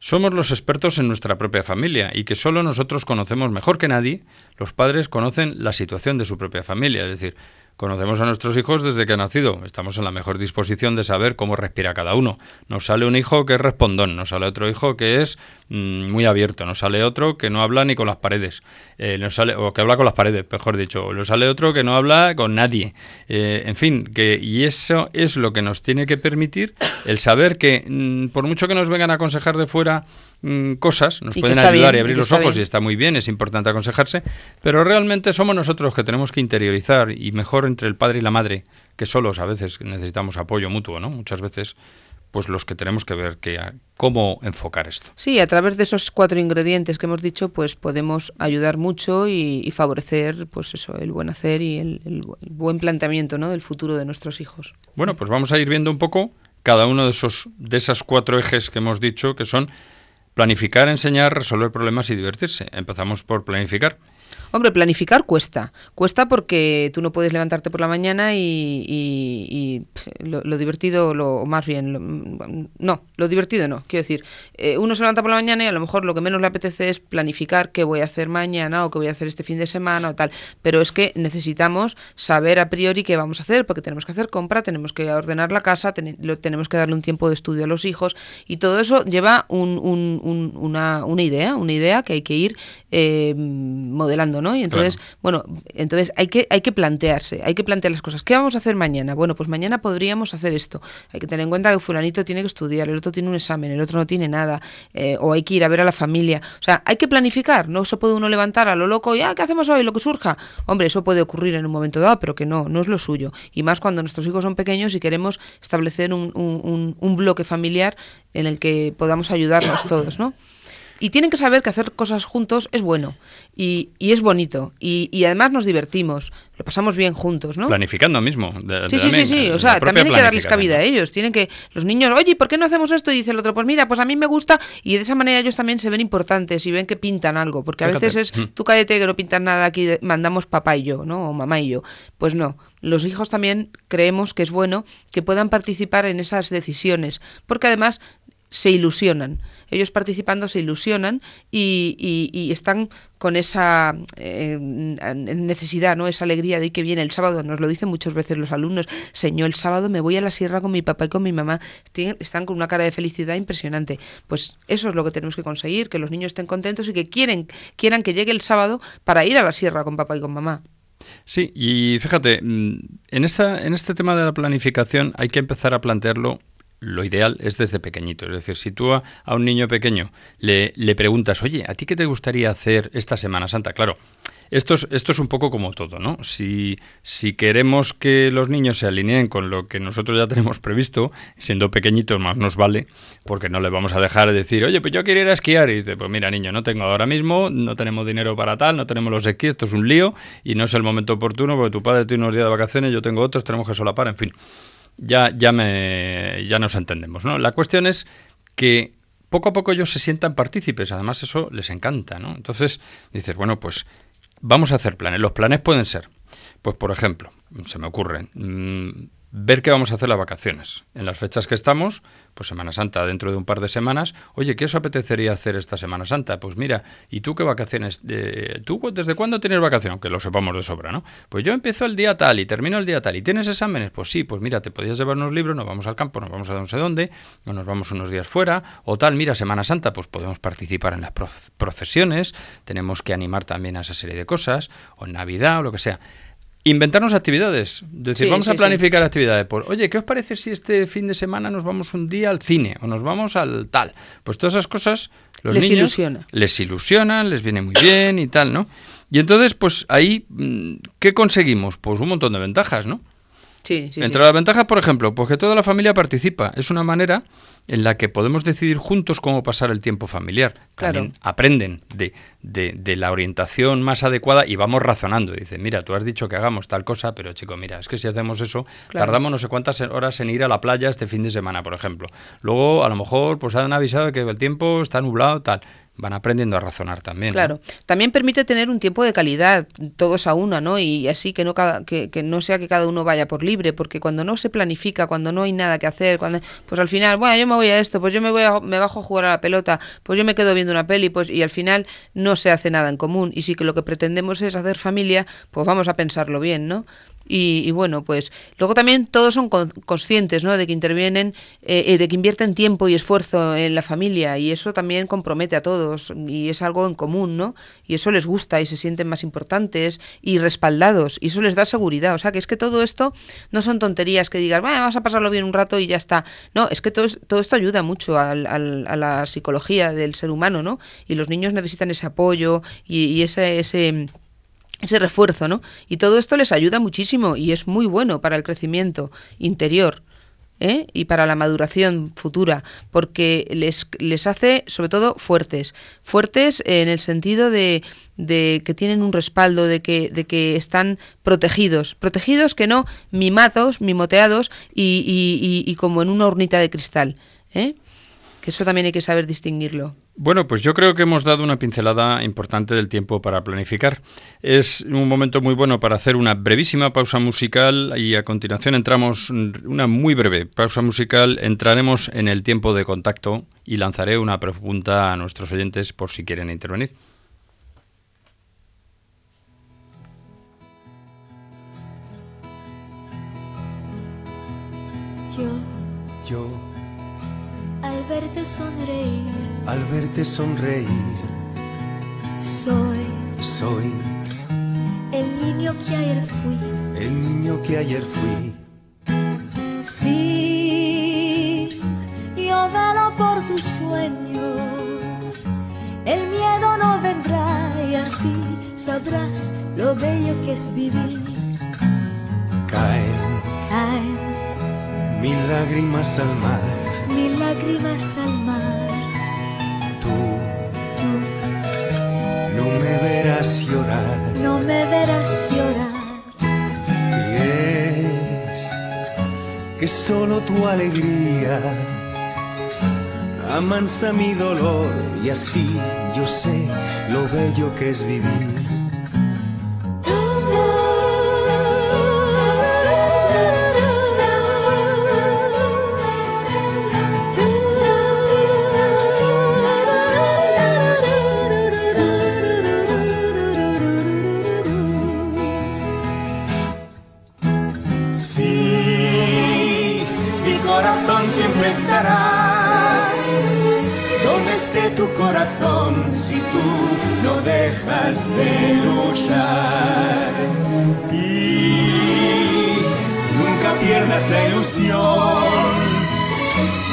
Somos los expertos en nuestra propia familia y que solo nosotros conocemos mejor que nadie, los padres conocen la situación de su propia familia, es decir, conocemos a nuestros hijos desde que han nacido, estamos en la mejor disposición de saber cómo respira cada uno. Nos sale un hijo que es respondón, nos sale otro hijo que es mm, muy abierto, nos sale otro que no habla ni con las paredes, eh, nos sale, o que habla con las paredes, mejor dicho, o nos sale otro que no habla con nadie. Eh, en fin, que, y eso es lo que nos tiene que permitir el saber que mm, por mucho que nos vengan a aconsejar de fuera mm, cosas, nos Y pueden ayudar bien, y abrir los ojos bien. y está muy bien, es importante aconsejarse, pero realmente somos nosotros que tenemos que interiorizar y mejor entre el padre y la madre, que solos a veces necesitamos apoyo mutuo, ¿no? Muchas veces pues los que tenemos que ver que a- cómo enfocar esto. Sí, a través de esos cuatro ingredientes que hemos dicho, pues podemos ayudar mucho y, y favorecer, pues eso, el buen hacer y el, el bu- el buen planteamiento, ¿no? Del futuro de nuestros hijos. Bueno, pues vamos a ir viendo un poco cada uno de esos de esas cuatro ejes que hemos dicho que son planificar, enseñar, resolver problemas y divertirse. Empezamos por planificar. Hombre, planificar cuesta. Cuesta porque tú no puedes levantarte por la mañana y, lo, divertido, lo, o más bien, lo- mm, no, lo divertido no. Quiero decir, eh, uno se levanta por la mañana y a lo mejor lo que menos le apetece es planificar qué voy a hacer mañana o qué voy a hacer este fin de semana o tal. Pero es que necesitamos saber a priori qué vamos a hacer porque tenemos que hacer compra, tenemos que ordenar la casa, ten- lo- tenemos que darle un tiempo de estudio a los hijos y todo eso lleva un- un- un- una, una idea, una idea que hay que ir eh, modelando, ¿no? Y entonces, Claro. bueno, entonces hay que, hay que plantearse, hay que plantear las cosas. ¿Qué vamos a hacer mañana? Bueno, pues mañana podríamos hacer esto. Hay que tener en cuenta que fulanito tiene que estudiar, el otro tiene un examen, el otro no tiene nada, eh, o hay que ir a ver a la familia. O sea, hay que planificar, no se puede uno levantar a lo loco y, ah, ¿qué hacemos hoy? Lo que surja. Hombre, eso puede ocurrir en un momento dado, pero que no, no es lo suyo. Y más cuando nuestros hijos son pequeños y queremos establecer un, un- un- un bloque familiar en el que podamos ayudarnos todos, ¿no? Y tienen que saber que hacer cosas juntos es bueno y, y es bonito y, y además nos divertimos, lo pasamos bien juntos, ¿no? Planificando mismo. de- Sí, de sí, sí, también, sí. la O sea, también hay que darles cabida a ellos. Tienen que, los niños, oye, ¿por qué no hacemos esto? Y dice el otro, pues mira, pues a mí me gusta. Y de esa manera ellos también se ven importantes y ven que pintan algo. Porque a Fíjate. veces es, Mm. tú cállate que no pintas nada, aquí mandamos papá y yo, ¿no? O mamá y yo. Pues no. Los hijos también creemos que es bueno que puedan participar en esas decisiones. Porque además se ilusionan. Ellos participando se ilusionan y, y- y están con esa eh, necesidad, ¿no? Esa alegría de que viene el sábado. Nos lo dicen muchas veces los alumnos. Señor, el sábado me voy a la sierra con mi papá y con mi mamá. Están con una cara de felicidad impresionante. Pues eso es lo que tenemos que conseguir, que los niños estén contentos y que quieren, quieran que llegue el sábado para ir a la sierra con papá y con mamá. Sí, y fíjate, mm, en, esta, en este tema de la planificación hay que empezar a plantearlo. Lo ideal es desde pequeñito. Es decir, si tú a, a un niño pequeño le, le preguntas, oye, ¿a ti qué te gustaría hacer esta Semana Santa? Claro, esto es, esto es un poco como todo, ¿no? Si, si queremos que los niños se alineen con lo que nosotros ya tenemos previsto, siendo pequeñitos más nos vale, porque no le vamos a dejar decir, oye, pues yo quiero ir a esquiar. Y dice, pues mira, niño, no tengo ahora mismo, no tenemos dinero para tal, no tenemos los esquís, esto es un lío y no es el momento oportuno porque tu padre tiene unos días de vacaciones, yo tengo otros, tenemos que solapar, en fin. Ya, ya, me, ya nos entendemos, ¿no? La cuestión es que poco a poco ellos se sientan partícipes, además eso les encanta, ¿no? Entonces dices, bueno, pues vamos a hacer planes. Los planes pueden ser, pues por ejemplo, se me ocurren, mm, ver qué vamos a hacer las vacaciones. En las fechas que estamos, pues Semana Santa dentro de un par de semanas, oye, ¿qué os apetecería hacer esta Semana Santa? Pues mira, ¿y tú qué vacaciones? eh, ¿Tú desde cuándo tienes vacaciones? Aunque lo sepamos de sobra, ¿no? Pues yo empiezo el día tal y termino el día tal. ¿Y tienes exámenes? Pues sí, pues mira, te podías llevar unos libros, nos vamos al campo, nos vamos a no sé dónde, o nos vamos unos días fuera, o tal, mira, Semana Santa, pues podemos participar en las pro- procesiones, tenemos que animar también a esa serie de cosas, o en Navidad, o lo que sea. Inventarnos actividades. Decir, Sí, vamos sí, a sí. planificar actividades. Pues, oye, ¿qué os parece si este fin de semana nos vamos un día al cine o nos vamos al tal? Pues todas esas cosas los Les niños ilusiona. les ilusionan, les viene muy bien y tal, ¿no? Y entonces, pues ahí, mm, ¿qué conseguimos? Pues un montón de ventajas, ¿no? Sí, sí, Entre las ventajas, por ejemplo, pues que toda la familia participa. Es una manera en la que podemos decidir juntos cómo pasar el tiempo familiar. También Claro. aprenden de, de- de la orientación más adecuada y vamos razonando. Dice, mira, tú has dicho que hagamos tal cosa, pero chico, mira, es que si hacemos eso, Claro. tardamos no sé cuántas horas en ir a la playa este fin de semana, por ejemplo. Luego, a lo mejor, pues han avisado de que el tiempo está nublado, tal. Van aprendiendo a razonar también. ¿no? Claro, también permite tener un tiempo de calidad, todos a una, ¿no? Y así que no cada, que, que no sea que cada uno vaya por libre, porque cuando no se planifica, cuando no hay nada que hacer, cuando pues al final, bueno, yo me voy a esto, pues yo me voy a, me bajo a jugar a la pelota, pues yo me quedo viendo una peli, pues y al final no se hace nada en común. Y si que lo que pretendemos es hacer familia, pues vamos a pensarlo bien, ¿no? Y, y bueno, pues luego también todos son con- conscientes, ¿no? De que intervienen, eh, eh, de que invierten tiempo y esfuerzo en la familia y eso también compromete a todos y es algo en común, ¿no? Y eso les gusta y se sienten más importantes y respaldados y eso les da seguridad. O sea, que es que todo esto no son tonterías que digas, "Bueno, vamos a pasarlo bien un rato y ya está. No, es que todo, todo esto ayuda mucho a la psicología del ser humano, ¿no? Y los niños necesitan ese apoyo y, y ese... ese ese refuerzo, ¿no? Y todo esto les ayuda muchísimo y es muy bueno para el crecimiento interior. ¿eh? y para la maduración futura, porque les, les hace sobre todo fuertes, fuertes en el sentido de, de que tienen un respaldo, de que, de que están protegidos, protegidos que no mimados, mimoteados y, y- y- y como en una hornita de cristal. ¿eh? Que eso también hay que saber distinguirlo. Bueno, pues yo creo que hemos dado una pincelada importante del tiempo para planificar. Es un momento muy bueno para hacer una brevísima pausa musical y a continuación entramos una muy breve pausa musical, entraremos en el tiempo de contacto y lanzaré una pregunta a nuestros oyentes por si quieren intervenir. Al verte sonreír, soy soy el niño que ayer fui. el niño que ayer fui. Sí, yo velo por tus sueños. El miedo no vendrá y así sabrás lo bello que es vivir. Caen Caen mil lágrimas al mar, mil lágrimas al mar. Llorar. no me verás llorar. Crees que solo tu alegría amansa mi dolor y así yo sé lo bello que es vivir. De luchar. Y nunca pierdas la ilusión,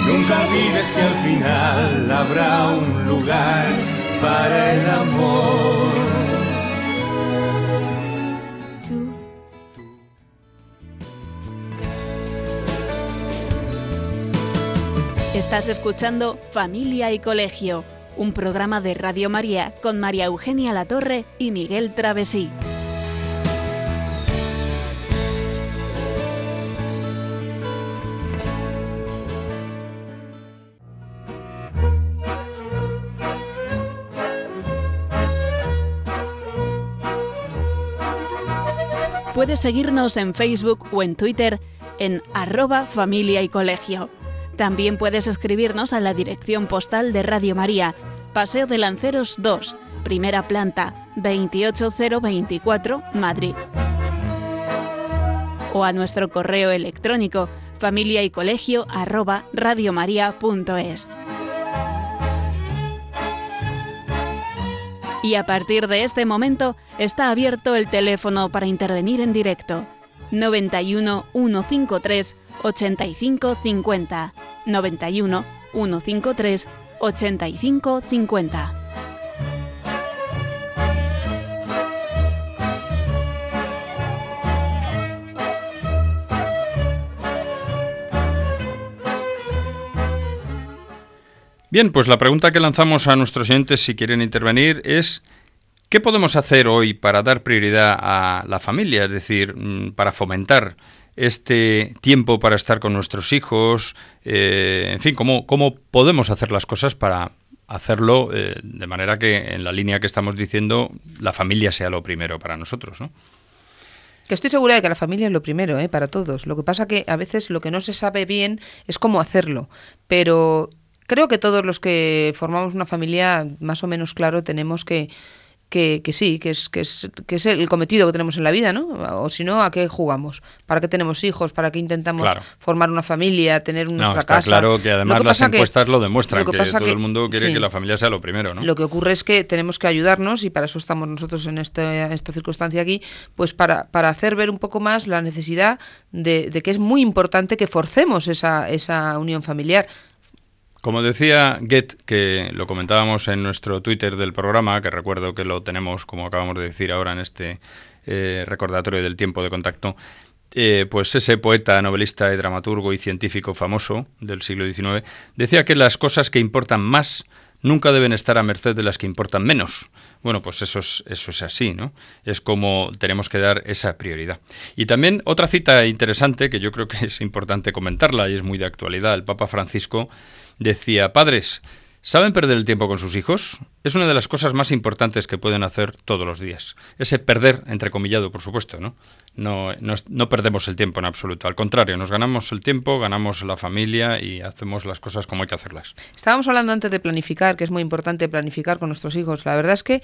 nunca olvides que al final habrá un lugar para el amor. Estás escuchando Familia y Colegio, un programa de Radio María con María Eugenia Latorre y Miguel Travesí. Puedes seguirnos en Facebook o en Twitter en arroba familia y colegio. También puedes escribirnos a la dirección postal de Radio María, Paseo de Lanceros 2, primera planta, 28024, Madrid. O a nuestro correo electrónico familia y arroba radiomaria.es. Y a partir de este momento está abierto el teléfono para intervenir en directo. 91 153 85 50. 91 153 85 50. Bien, pues la pregunta que lanzamos a nuestros oyentes si quieren intervenir es ¿qué podemos hacer hoy para dar prioridad a la familia? Es decir, mm, para fomentar este tiempo para estar con nuestros hijos, eh, en fin, ¿cómo, ¿cómo podemos hacer las cosas para hacerlo eh, de manera que en la línea que estamos diciendo la familia sea lo primero para nosotros, ¿no? Que estoy segura de que la familia es lo primero, ¿eh? para todos. Lo que pasa que a veces lo que no se sabe bien es cómo hacerlo. Pero creo que todos los que formamos una familia, más o menos claro, tenemos que, que, que sí, que es, que, es, que es el cometido que tenemos en la vida, ¿no? O si no, ¿a qué jugamos? ¿Para qué tenemos hijos? ¿Para qué intentamos Claro. formar una familia, tener No, está casa? claro que además las encuestas lo demuestran, lo que, todo el mundo quiere sí. que la familia sea lo primero, ¿no? Lo que ocurre es que tenemos que ayudarnos, y para eso estamos nosotros en este- esta circunstancia aquí, pues para, para hacer ver un poco más la necesidad de, de que es muy importante que forcemos esa, esa unión familiar. Como decía Get, que lo comentábamos en nuestro Twitter del programa, que recuerdo que lo tenemos, como acabamos de decir ahora en este eh, recordatorio del tiempo de contacto, eh, pues ese poeta, novelista y dramaturgo y científico famoso del siglo XIX decía que las cosas que importan más nunca deben estar a merced de las que importan menos. Bueno, pues eso es, eso es así, ¿no? Es como tenemos que dar esa prioridad. Y también otra cita interesante que yo creo que es importante comentarla y es muy de actualidad. El Papa Francisco decía, padres, ¿Saben perder el tiempo con sus hijos? Es una de las cosas más importantes que pueden hacer todos los días. Ese perder, entrecomillado, por supuesto, ¿no? No, no, no perdemos el tiempo en absoluto. Al contrario, nos ganamos el tiempo, ganamos la familia y hacemos las cosas como hay que hacerlas. Estábamos hablando antes de planificar, que es muy importante planificar con nuestros hijos. La verdad es que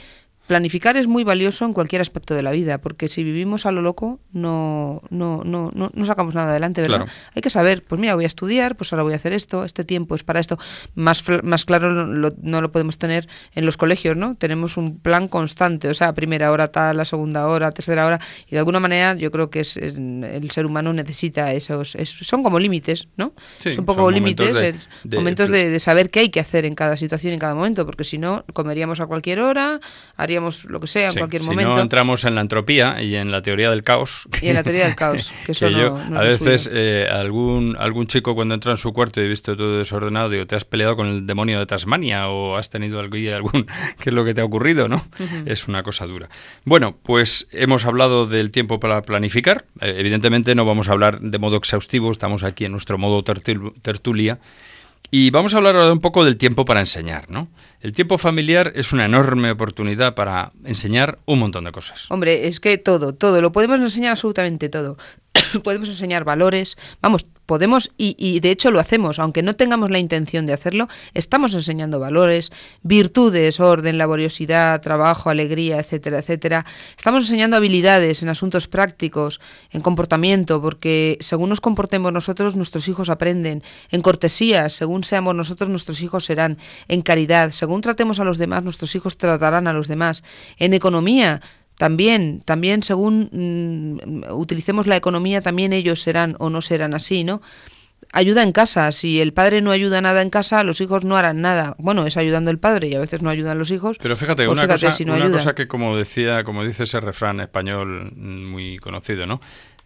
planificar es muy valioso en cualquier aspecto de la vida, porque si vivimos a lo loco no, no, no, no, no sacamos nada adelante, ¿verdad? Claro. Hay que saber, pues mira, voy a estudiar, pues ahora voy a hacer esto, este tiempo es para esto. Más, más claro no lo, no lo podemos tener en los colegios, ¿no? Tenemos un plan constante, o sea, primera hora tal, a segunda hora, tercera hora, y de alguna manera yo creo que es, el ser humano necesita esos, es- son como límites, ¿no? Sí, son un poco momentos límites, de- es- de- momentos de, de saber qué hay que hacer en cada situación, en cada momento, porque si no, comeríamos a cualquier hora, haríamos lo que sea en Sí, cualquier si momento. no entramos en la entropía y en la teoría del caos. Y en la teoría del caos, que eso que yo, no- no a veces eh, algún algún chico cuando entra en su cuarto y he visto todo desordenado, digo, ¿te has peleado con el demonio de Tasmania o has tenido algún qué es lo que te ha ocurrido, no? Es una cosa dura. Bueno, pues hemos hablado del tiempo para planificar. Eh, evidentemente no vamos a hablar de modo exhaustivo, estamos aquí en nuestro modo tertul- tertulia. Y vamos a hablar ahora un poco del tiempo para enseñar, ¿no? El tiempo familiar es una enorme oportunidad para enseñar un montón de cosas. Hombre, es que todo, todo, lo podemos enseñar absolutamente todo. podemos enseñar valores, vamos, podemos y, y de hecho lo hacemos, aunque no tengamos la intención de hacerlo, estamos enseñando valores, virtudes, orden, laboriosidad, trabajo, alegría, etcétera, etcétera. Estamos enseñando habilidades en asuntos prácticos, en comportamiento, porque según nos comportemos nosotros, nuestros hijos aprenden, en cortesía, según seamos nosotros, nuestros hijos serán, en caridad, según tratemos a los demás, nuestros hijos tratarán a los demás, en economía, también, también según mm, utilicemos la economía, también ellos serán o no serán así, ¿no? Ayuda en casa. Si el padre no ayuda nada en casa, los hijos no harán nada. Bueno, es ayudando el padre y a veces no ayudan los hijos. Pero fíjate, Pues una, fíjate cosa, si no una cosa que como decía, como dice ese refrán español mm, muy conocido, ¿no?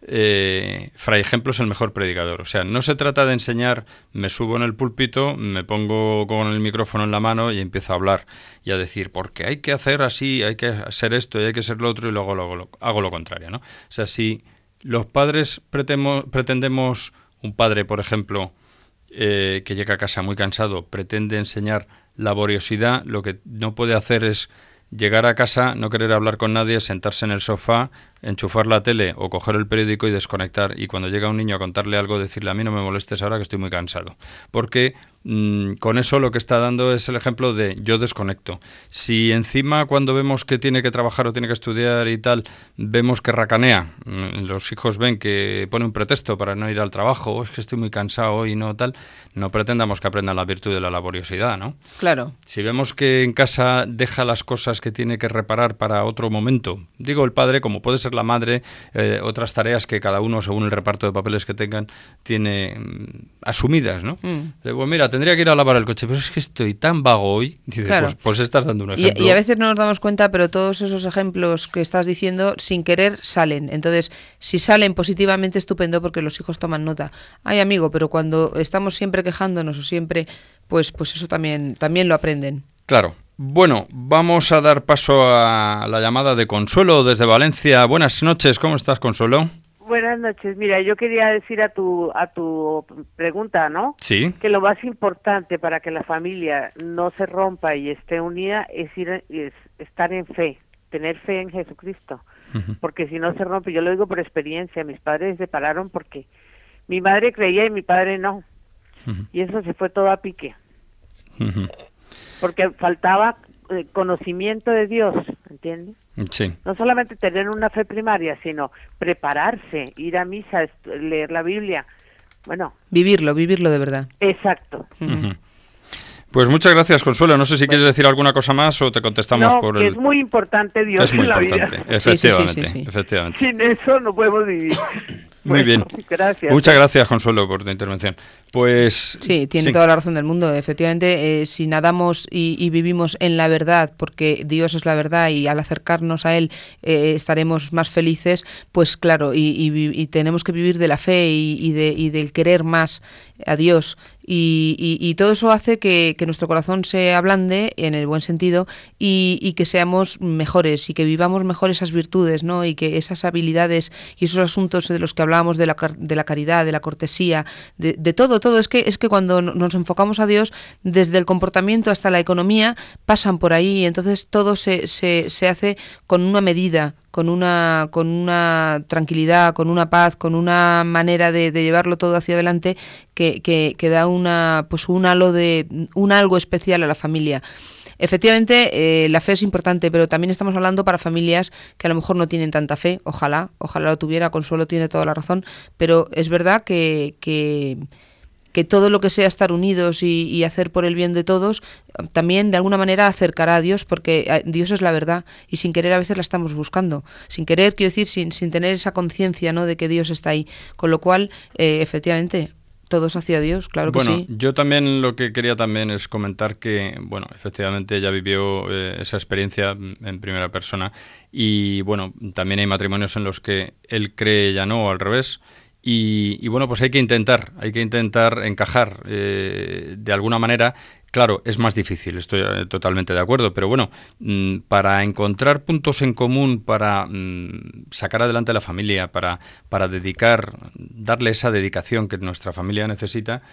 Eh, Fray Ejemplo es el mejor predicador. O sea, no se trata de enseñar, me subo en el púlpito, me pongo con el micrófono en la mano y empiezo a hablar y a decir, porque hay que hacer así, hay que hacer esto y hay que ser lo otro y luego hago lo contrario, ¿no? O sea, si los padres pretendemos, un padre, por ejemplo, eh, que llega a casa muy cansado, pretende enseñar laboriosidad, lo que no puede hacer es llegar a casa, no querer hablar con nadie, sentarse en el sofá, enchufar la tele o coger el periódico y desconectar. Y cuando llega un niño a contarle algo, decirle a mí no me molestes ahora que estoy muy cansado. Porque mm, con eso lo que está dando es el ejemplo de yo desconecto. Si encima cuando vemos que tiene que trabajar o tiene que estudiar y tal, vemos que racanea, mm, los hijos ven que pone un pretexto para no ir al trabajo, es que estoy muy cansado hoy no tal, no pretendamos que aprendan la virtud de la laboriosidad, ¿no? Claro. Si vemos que en casa deja las cosas que tiene que reparar para otro momento, digo el padre, como puede ser la madre, eh, otras tareas que cada uno, según el reparto de papeles que tengan, tiene mm, asumidas, ¿no? Mm. De, pues mira, tendría que ir a lavar el coche, pero es que estoy tan vago hoy. Dices, Claro. pues, pues estás dando un Y, ejemplo. y a veces no nos damos cuenta, pero todos esos ejemplos que estás diciendo, sin querer, salen. Entonces, si salen positivamente, estupendo, porque los hijos toman nota. Ay, amigo, pero cuando estamos siempre quejándonos o siempre, pues, pues eso también, también lo aprenden. Claro. Bueno, vamos a dar paso a la llamada de Consuelo desde Valencia. Buenas noches, ¿cómo estás, Consuelo? Buenas noches. Mira, yo quería decir a tu a tu pregunta, ¿no? Sí. Que lo más importante para que la familia no se rompa y esté unida es ir es estar en fe, tener fe en Jesucristo, porque si no se rompe, yo lo digo por experiencia, mis padres se separaron porque mi madre creía y mi padre no, Y eso se fue todo a pique, porque faltaba eh, conocimiento de Dios, ¿entiendes? Sí. no solamente tener una fe primaria, sino prepararse, ir a misa, est- leer la Biblia. Bueno, Vivirlo, vivirlo de verdad. exacto. Pues muchas gracias, Consuelo. No sé si quieres decir alguna cosa más o te contestamos no, por que el... es muy importante Dios Es muy en la importante, vida. Sí, sí, sí, efectivamente, sí, sí. efectivamente. Sin eso no podemos vivir. Muy Bueno, bien. Gracias. Muchas gracias, Consuelo, por tu intervención. Pues Sí, tiene toda la razón del mundo. Efectivamente, eh, si nadamos y, y vivimos en la verdad, porque Dios es la verdad y al acercarnos a Él eh, estaremos más felices, pues claro, y, y tenemos que vivir de la fe y, y de, y del querer más a Dios. Y, y- y todo eso hace que, nuestro corazón se ablande en el buen sentido y, y que seamos mejores y que vivamos mejor esas virtudes, ¿no? Y que esas habilidades y esos asuntos de los que hablábamos de la, de la caridad, de la cortesía, de, de todo, todo es que es que cuando no- nos enfocamos a Dios, desde el comportamiento hasta la economía, pasan por ahí, y entonces todo se, se, se hace con una medida, con una, con una tranquilidad, con una paz, con una manera de, llevarlo todo hacia adelante que, que, que da una, pues un halo de, un algo especial a la familia. Efectivamente, eh, la fe es importante, pero también estamos hablando para familias que a lo mejor no tienen tanta fe. Ojalá, ojalá lo tuviera. Consuelo tiene toda la razón, pero es verdad que, que, que todo lo que sea estar unidos y, y hacer por el bien de todos, también de alguna manera acercará a Dios, porque eh, Dios es la verdad y sin querer a veces la estamos buscando. Sin querer, quiero decir, sin, sin tener esa conciencia ¿no? de que Dios está ahí. Con lo cual, eh, efectivamente, todos hacia Dios, claro que bueno, sí. yo también lo que quería también es comentar que, bueno, efectivamente ella vivió eh, esa experiencia mm, en primera persona y, bueno, también hay matrimonios en los que él cree ella no, o al revés. Y, y, bueno, pues hay que intentar, hay que intentar encajar eh, de alguna manera. Claro, es más difícil, estoy eh, totalmente de acuerdo, pero bueno, mm, para encontrar puntos en común, para mm, sacar adelante a la familia, para, para dedicar, darle esa dedicación que nuestra familia necesita,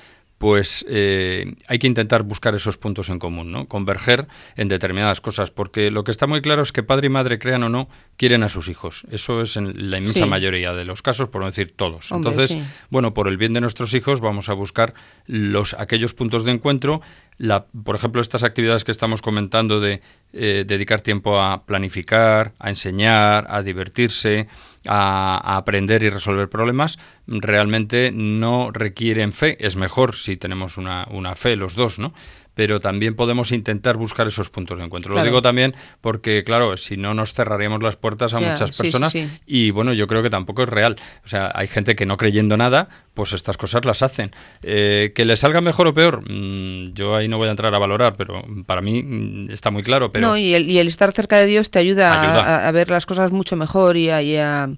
pues eh, hay que intentar buscar esos puntos en común, ¿no? Converger en determinadas cosas, porque lo que está muy claro es que padre y madre, crean o no, quieren a sus hijos. Eso es en la inmensa Sí. mayoría de los casos, por no decir todos. Hombre, Entonces, sí. bueno, por el bien de nuestros hijos vamos a buscar los aquellos puntos de encuentro. La, por ejemplo, estas actividades que estamos comentando de eh, dedicar tiempo a planificar, a enseñar, a divertirse, a, a aprender y resolver problemas, realmente no requieren fe. Es mejor si tenemos una, una fe los dos, ¿no? Pero también podemos intentar buscar esos puntos de encuentro. Claro. Lo digo también porque, claro, si no nos cerraríamos las puertas a Ya, muchas sí, sí, personas sí. y bueno, yo creo que tampoco es real. O sea, hay gente que no creyendo nada, pues estas cosas las hacen. Eh, que le salga mejor o peor, mm, yo ahí no voy a entrar a valorar, pero para mí mm, está muy claro. Pero No, y el, y el estar cerca de Dios te ayuda, a- Ayuda. A, a ver las cosas mucho mejor y a, y a-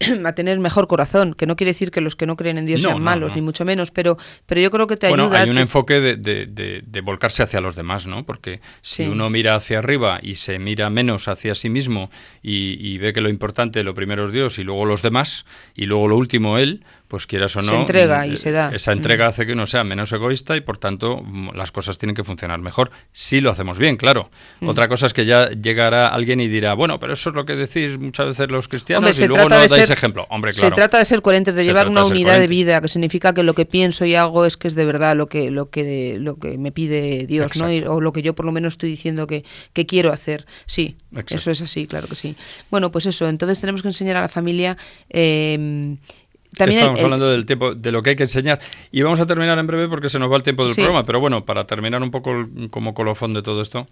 a tener mejor corazón, que no quiere decir que los que no creen en Dios No, sean malos, no. ni mucho menos, pero, pero yo creo que te bueno, ayuda. hay un enfoque de, de- de- de volcarse hacia los demás, ¿no? Porque si Sí. uno mira hacia arriba y se mira menos hacia sí mismo y, y ve que lo importante, lo primero es Dios y luego los demás y luego lo último él, pues quieras o Se no, entrega mm, y se da. Esa entrega hace que uno sea menos egoísta y por tanto mm, las cosas tienen que funcionar mejor si lo hacemos bien, claro. Mm. Otra cosa es que ya llegará alguien y dirá, bueno, pero eso es lo que decís muchas veces los cristianos Hombre, y luego no dais ser- ejemplo. Hombre, claro. Se trata de ser coherentes, de Se llevar una de unidad de vida, que significa que lo que pienso y hago es que es de verdad lo que, lo que, lo que me pide Dios, ¿no? Y- o lo que yo por lo menos estoy diciendo que, que quiero hacer. Sí, Exacto. eso es así, claro que sí. Bueno, pues eso, entonces tenemos que enseñar a la familia. eh, también el- el- hablando del tiempo, de lo que hay que enseñar. Y vamos a terminar en breve porque se nos va el tiempo del Sí. programa. Pero bueno, para terminar un poco como colofón de todo esto,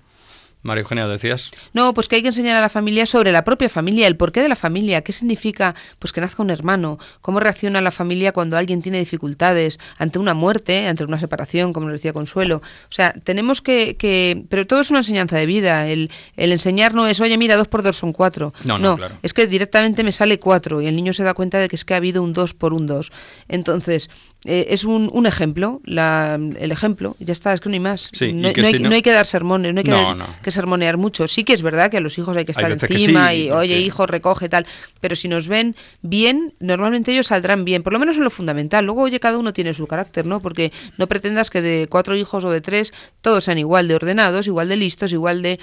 María Eugenia, decías. No, pues que hay que enseñar a la familia sobre la propia familia, el porqué de la familia, qué significa pues que nazca un hermano, cómo reacciona la familia cuando alguien tiene dificultades, ante una muerte, ante una separación, como nos decía Consuelo. O sea, tenemos que, que pero todo es una enseñanza de vida. El, el enseñar no es, oye, mira, dos por dos son cuatro. No, no, claro. es que directamente me sale cuatro y el niño se da cuenta de que es que ha habido un dos por un dos. Entonces, eh, es un, un ejemplo, la- el ejemplo, ya está, es que no hay más. Sí, no, que no hay, si no- no hay que dar sermones, no hay que, No, no. Que sermonear mucho. Sí que es verdad que a los hijos hay que Hay estar que encima sí, y, oye, hijo, recoge tal. Pero si nos ven bien, normalmente ellos saldrán bien, por lo menos en lo fundamental. Luego, oye, cada uno tiene su carácter, ¿no? Porque no pretendas que de cuatro hijos o de tres todos sean igual de ordenados, igual de listos, igual de...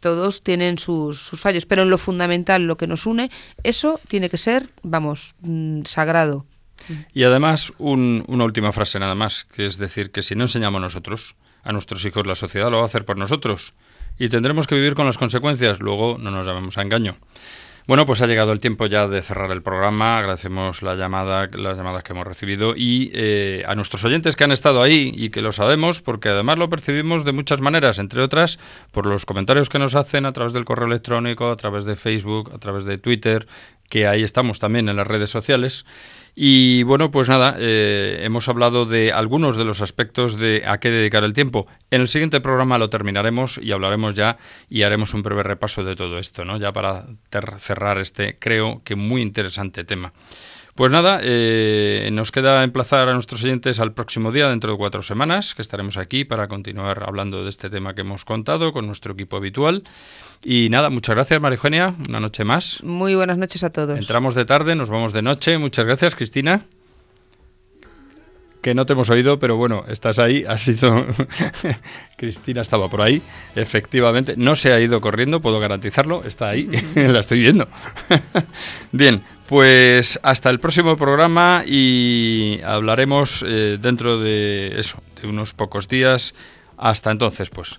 Todos tienen sus, sus fallos, pero en lo fundamental, lo que nos une, eso tiene que ser, vamos, mm, sagrado. Y además, un- una última frase nada más, que es decir, que si no enseñamos nosotros a nuestros hijos, la sociedad lo va a hacer por nosotros. Y tendremos que vivir con las consecuencias, luego no nos llamemos a engaño. Bueno, pues ha llegado el tiempo ya de cerrar el programa. Agradecemos la llamada, las llamadas que hemos recibido y eh, a nuestros oyentes que han estado ahí y que lo sabemos, porque además lo percibimos de muchas maneras, entre otras por los comentarios que nos hacen a través del correo electrónico, a través de Facebook, a través de Twitter, que ahí estamos también en las redes sociales. Y bueno, pues nada, eh, hemos hablado de algunos de los aspectos de a qué dedicar el tiempo. En el siguiente programa lo terminaremos y hablaremos ya y haremos un breve repaso de todo esto, ¿no? Ya para cerrar este, creo que muy interesante tema. Pues nada, eh, nos queda emplazar a nuestros oyentes al próximo día, dentro de cuatro semanas, que estaremos aquí para continuar hablando de este tema que hemos contado con nuestro equipo habitual. Y nada, muchas gracias, María Eugenia, una noche más. Muy buenas noches a todos. Entramos de tarde, nos vamos de noche. Muchas gracias, Cristina. Que no te hemos oído, pero bueno, estás ahí, has sido... Cristina estaba por ahí, efectivamente, no se ha ido corriendo, puedo garantizarlo, está ahí, la estoy viendo. Bien, pues hasta el próximo programa y hablaremos eh, dentro de eso, de unos pocos días. Hasta entonces, pues.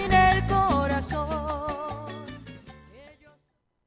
Y